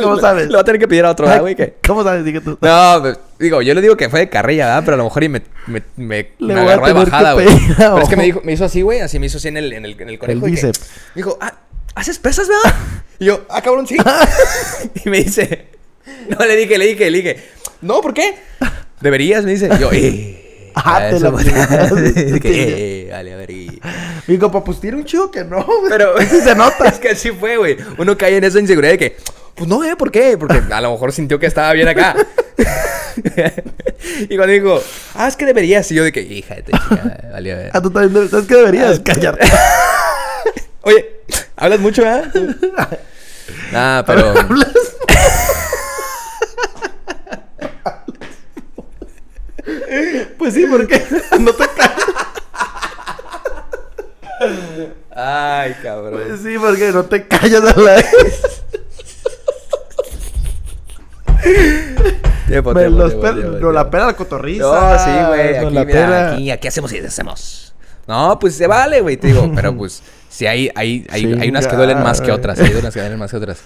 ¿cómo sabes? Lo va a tener que pedir a otro, ¿verdad, güey? ¿Cómo sabes? Dije tú. No, pues, digo, yo le digo que fue de carrilla, ¿verdad? Pero a lo mejor y me, me, me, agarró de bajada, güey. Pero es que me dijo, me hizo así, güey, así me hizo así en el, en el, en el conejo. El bíceps. Me dijo, ah, ¿haces pesas, verdad? Y yo, ah, cabrón, sí. y me dice, no, le dije, le dije, le dije, no, ¿por qué? Deberías, me dice. Y yo, eh. Ah, te eh, vale, a ver. y- Digo, pa, pues tiene un chido que no. güey. Pero Sí se nota. es que así fue, güey. Uno cae en esa inseguridad de que, pues no, ¿eh? ¿Por qué? Porque a lo mejor sintió que estaba bien acá. y cuando dijo, ah, es que deberías. Y yo de que, hija de chica, valió. ver. Ah, tú también ¿Sabes qué deberías? Callarte. Oye, hablas mucho, ¿eh? Ah, pero. Pues sí, ¿por qué? No te callas. Ay, cabrón. Pues sí, porque no te callas a la vez. Tiempo, Me tiempo, los tiempo, nos la pela la cotorriza. No, sí, güey. Aquí, la mira, pela. aquí, aquí hacemos y deshacemos. No, pues se vale, güey, te digo. Pero pues, sí hay, hay, hay, hay unas que duelen más que otras. Hay unas que duelen más que otras.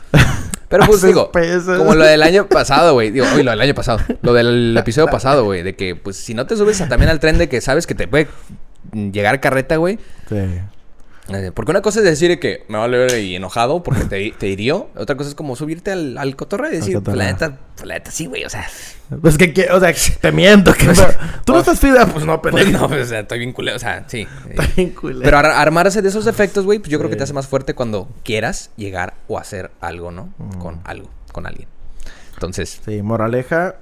Pero pues digo, pesas. como lo del año pasado, güey. Digo, uy, lo del año pasado. Lo del episodio pasado, güey. De que, pues, si no te subes a- también al tren de que sabes que te puede llegar carreta, güey. Sí. Porque una cosa es decir que me vale ver y enojado porque te, te hirió. Otra cosa es como subirte al, al cotorreo y decir, pues, la neta, la neta sí, güey. O sea, Pues que, que- o sea, te miento. Que, Tú no estás fida. Pues no, pues pendejo. no, pues, o sea, estoy bien culero. O sea, sí. Está bien culero. Pero ar- armarse de esos efectos, güey, pues yo creo que te hace más fuerte cuando quieras llegar o hacer algo, ¿no? Mm. Con algo, con alguien. Entonces, Sí, moraleja.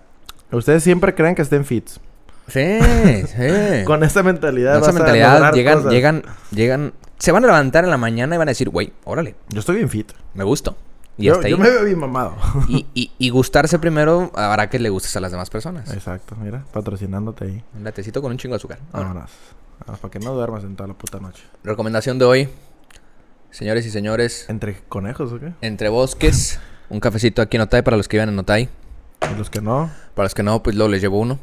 Ustedes siempre creen que estén fits. Sí, sí. Con esa mentalidad. Con esa vas mentalidad llegan, cosas. llegan, llegan, se van a levantar en la mañana y van a decir, güey, órale, Yo estoy bien fit. me gusto. Y yo, hasta ahí. yo me veo bien mamado. Y, y, y gustarse primero hará que le gustes a las demás personas. Exacto, mira, patrocinándote ahí. Un latecito con un chingo de azúcar. Vámonos. Vámonos. Para que no duermas en toda la puta noche. Recomendación de hoy, señores y señores, ¿Entre conejos o qué? entre bosques, un cafecito aquí en Otay para los que vivan en Otay. Y los que no. Para los que no, pues luego les llevo uno.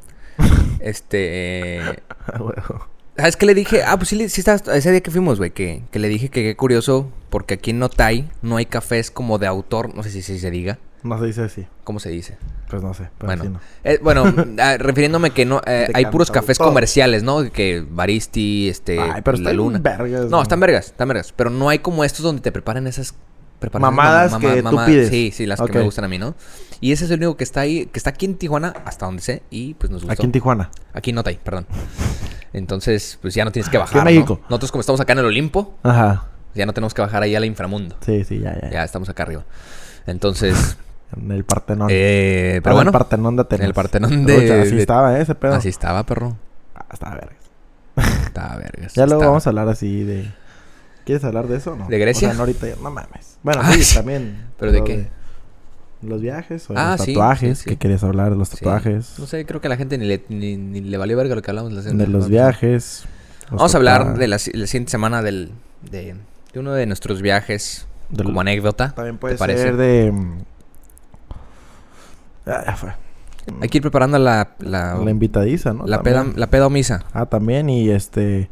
Este. eh, Ah. ¿Sabes qué le dije? Ah, pues sí, sí estaba ese día que fuimos, güey. Que, que le dije que qué curioso, porque aquí en Notay no hay cafés como de autor. No sé si, si se diga. No se dice así. ¿Cómo se dice? Pues no sé. Pero Bueno, sí no. Eh, bueno ah, refiriéndome que no eh, hay puros cafés comerciales, ¿no? Que Baristi, este, Ay, pero La Luna. vergas, no, ¿no? están vergas, están vergas. Pero no hay como estos donde te preparan esas preparaciones Mamadas mam- que tú pides. Sí, sí, las que me gustan a mí, ¿no? Y ese es el único que está ahí, que está aquí en Tijuana, hasta donde sé, y pues nos gustó. Aquí en Tijuana. Aquí en Notay, perdón. Entonces, pues ya no tienes que bajar. en México. ¿no? Nosotros, como estamos acá en el Olimpo, Ajá. ya no tenemos que bajar ahí al inframundo. Sí, sí, ya, ya. Ya estamos acá arriba. Entonces, En el Partenón. eh, Estaba pero bueno, En el Partenón de Atenas. en el Partenón de- Así de- estaba, ¿eh? Ese pedo. así estaba, perro. Ah, estaba vergas. Estaba vergas. Ya luego estaba. vamos a hablar así de... ¿Quieres hablar de eso o no? ¿De Grecia? O sea, no ahorita No mames. Bueno, Ay, sí, también. ¿Pero de qué? ¿Los viajes o Ah, los tatuajes? sí, sí. ¿Qué querías hablar de los tatuajes? No sé, creo que a la gente ni le, ni, ni le valió verga lo que hablamos. la de los viajes. los Vamos a hablar de la, si- la siguiente semana del, de, de uno de nuestros viajes Del- como anécdota. También ¿te puede parece? ser de... mm, Ah, ya fue. Hay que ir preparando la, la, La invitadiza, ¿no? la, peda, la peda o misa. Ah, también. Y este...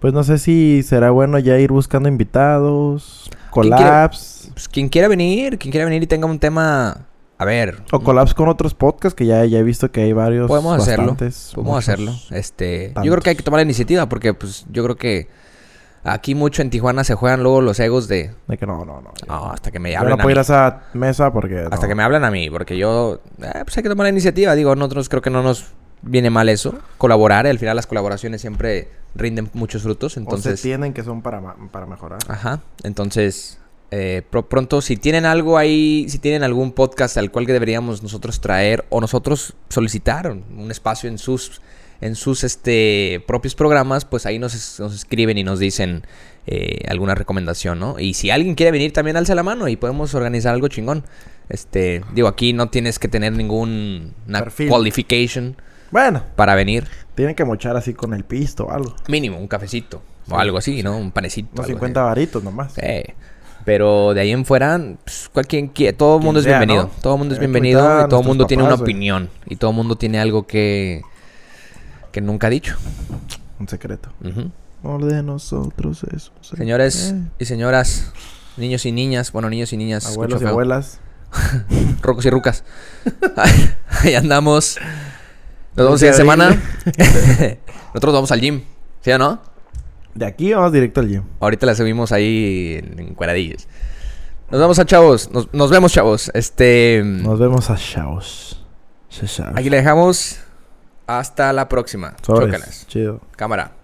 Pues no sé si será bueno ya ir buscando invitados, collabs... Pues quien quiera venir, quien quiera venir y tenga un tema... A ver, O collabs con otros podcasts que ya, ya he visto que hay varios. Podemos hacerlo. Podemos muchos. hacerlo. Este, yo creo que hay que tomar la iniciativa porque pues yo creo que aquí mucho en Tijuana se juegan luego los egos de De que no, no, no. hasta que me Yo hablen no a puedo ir mí. a esa mesa porque... Hasta no. que me hablan a mí, porque yo eh, pues hay que tomar la iniciativa, digo, nosotros creo que no nos viene mal eso, colaborar, al final las colaboraciones siempre rinden muchos frutos, O se entonces tienen que son para, para mejorar. Ajá. Entonces, eh, pro- pronto, si tienen algo ahí, si tienen algún podcast al cual que deberíamos nosotros traer o nosotros solicitar un espacio en sus, en sus este, propios programas, pues ahí nos, nos escriben y nos dicen eh, alguna recomendación, ¿no? Y si alguien quiere venir, también alza la mano y podemos organizar algo chingón. Este, digo, aquí no tienes que tener ningún una Perfil. qualification Bueno, para venir. tienen que mochar así con el pisto o algo. Mínimo, un cafecito Sí. o algo así, ¿no? Un panecito. Unos algo 50 así. varitos nomás. Eh, pero de ahí en fuera, pues, cualquier quie- todo el mundo es sea, bienvenido. ¿no? Todo el mundo es bienvenido y todo el mundo tiene una papás, güey. opinión. Y todo el mundo tiene algo que, que nunca ha dicho. Un secreto. Ujú. No de nosotros eso. sí. Señores Eh, y señoras, niños y niñas, bueno, niños y niñas, abuelos y abuelas. Rocos y rucas. Ahí andamos. Nos vemos en semana. Nosotros vamos al gym. ¿Sí o no? De aquí vamos directo al gym. Ahorita la subimos ahí en, cuadradillas. Nos vemos a chavos. Nos, nos vemos, chavos. Este. Nos vemos a Shaos. Aquí le dejamos. Hasta la próxima. Chócalas. Chido. Cámara.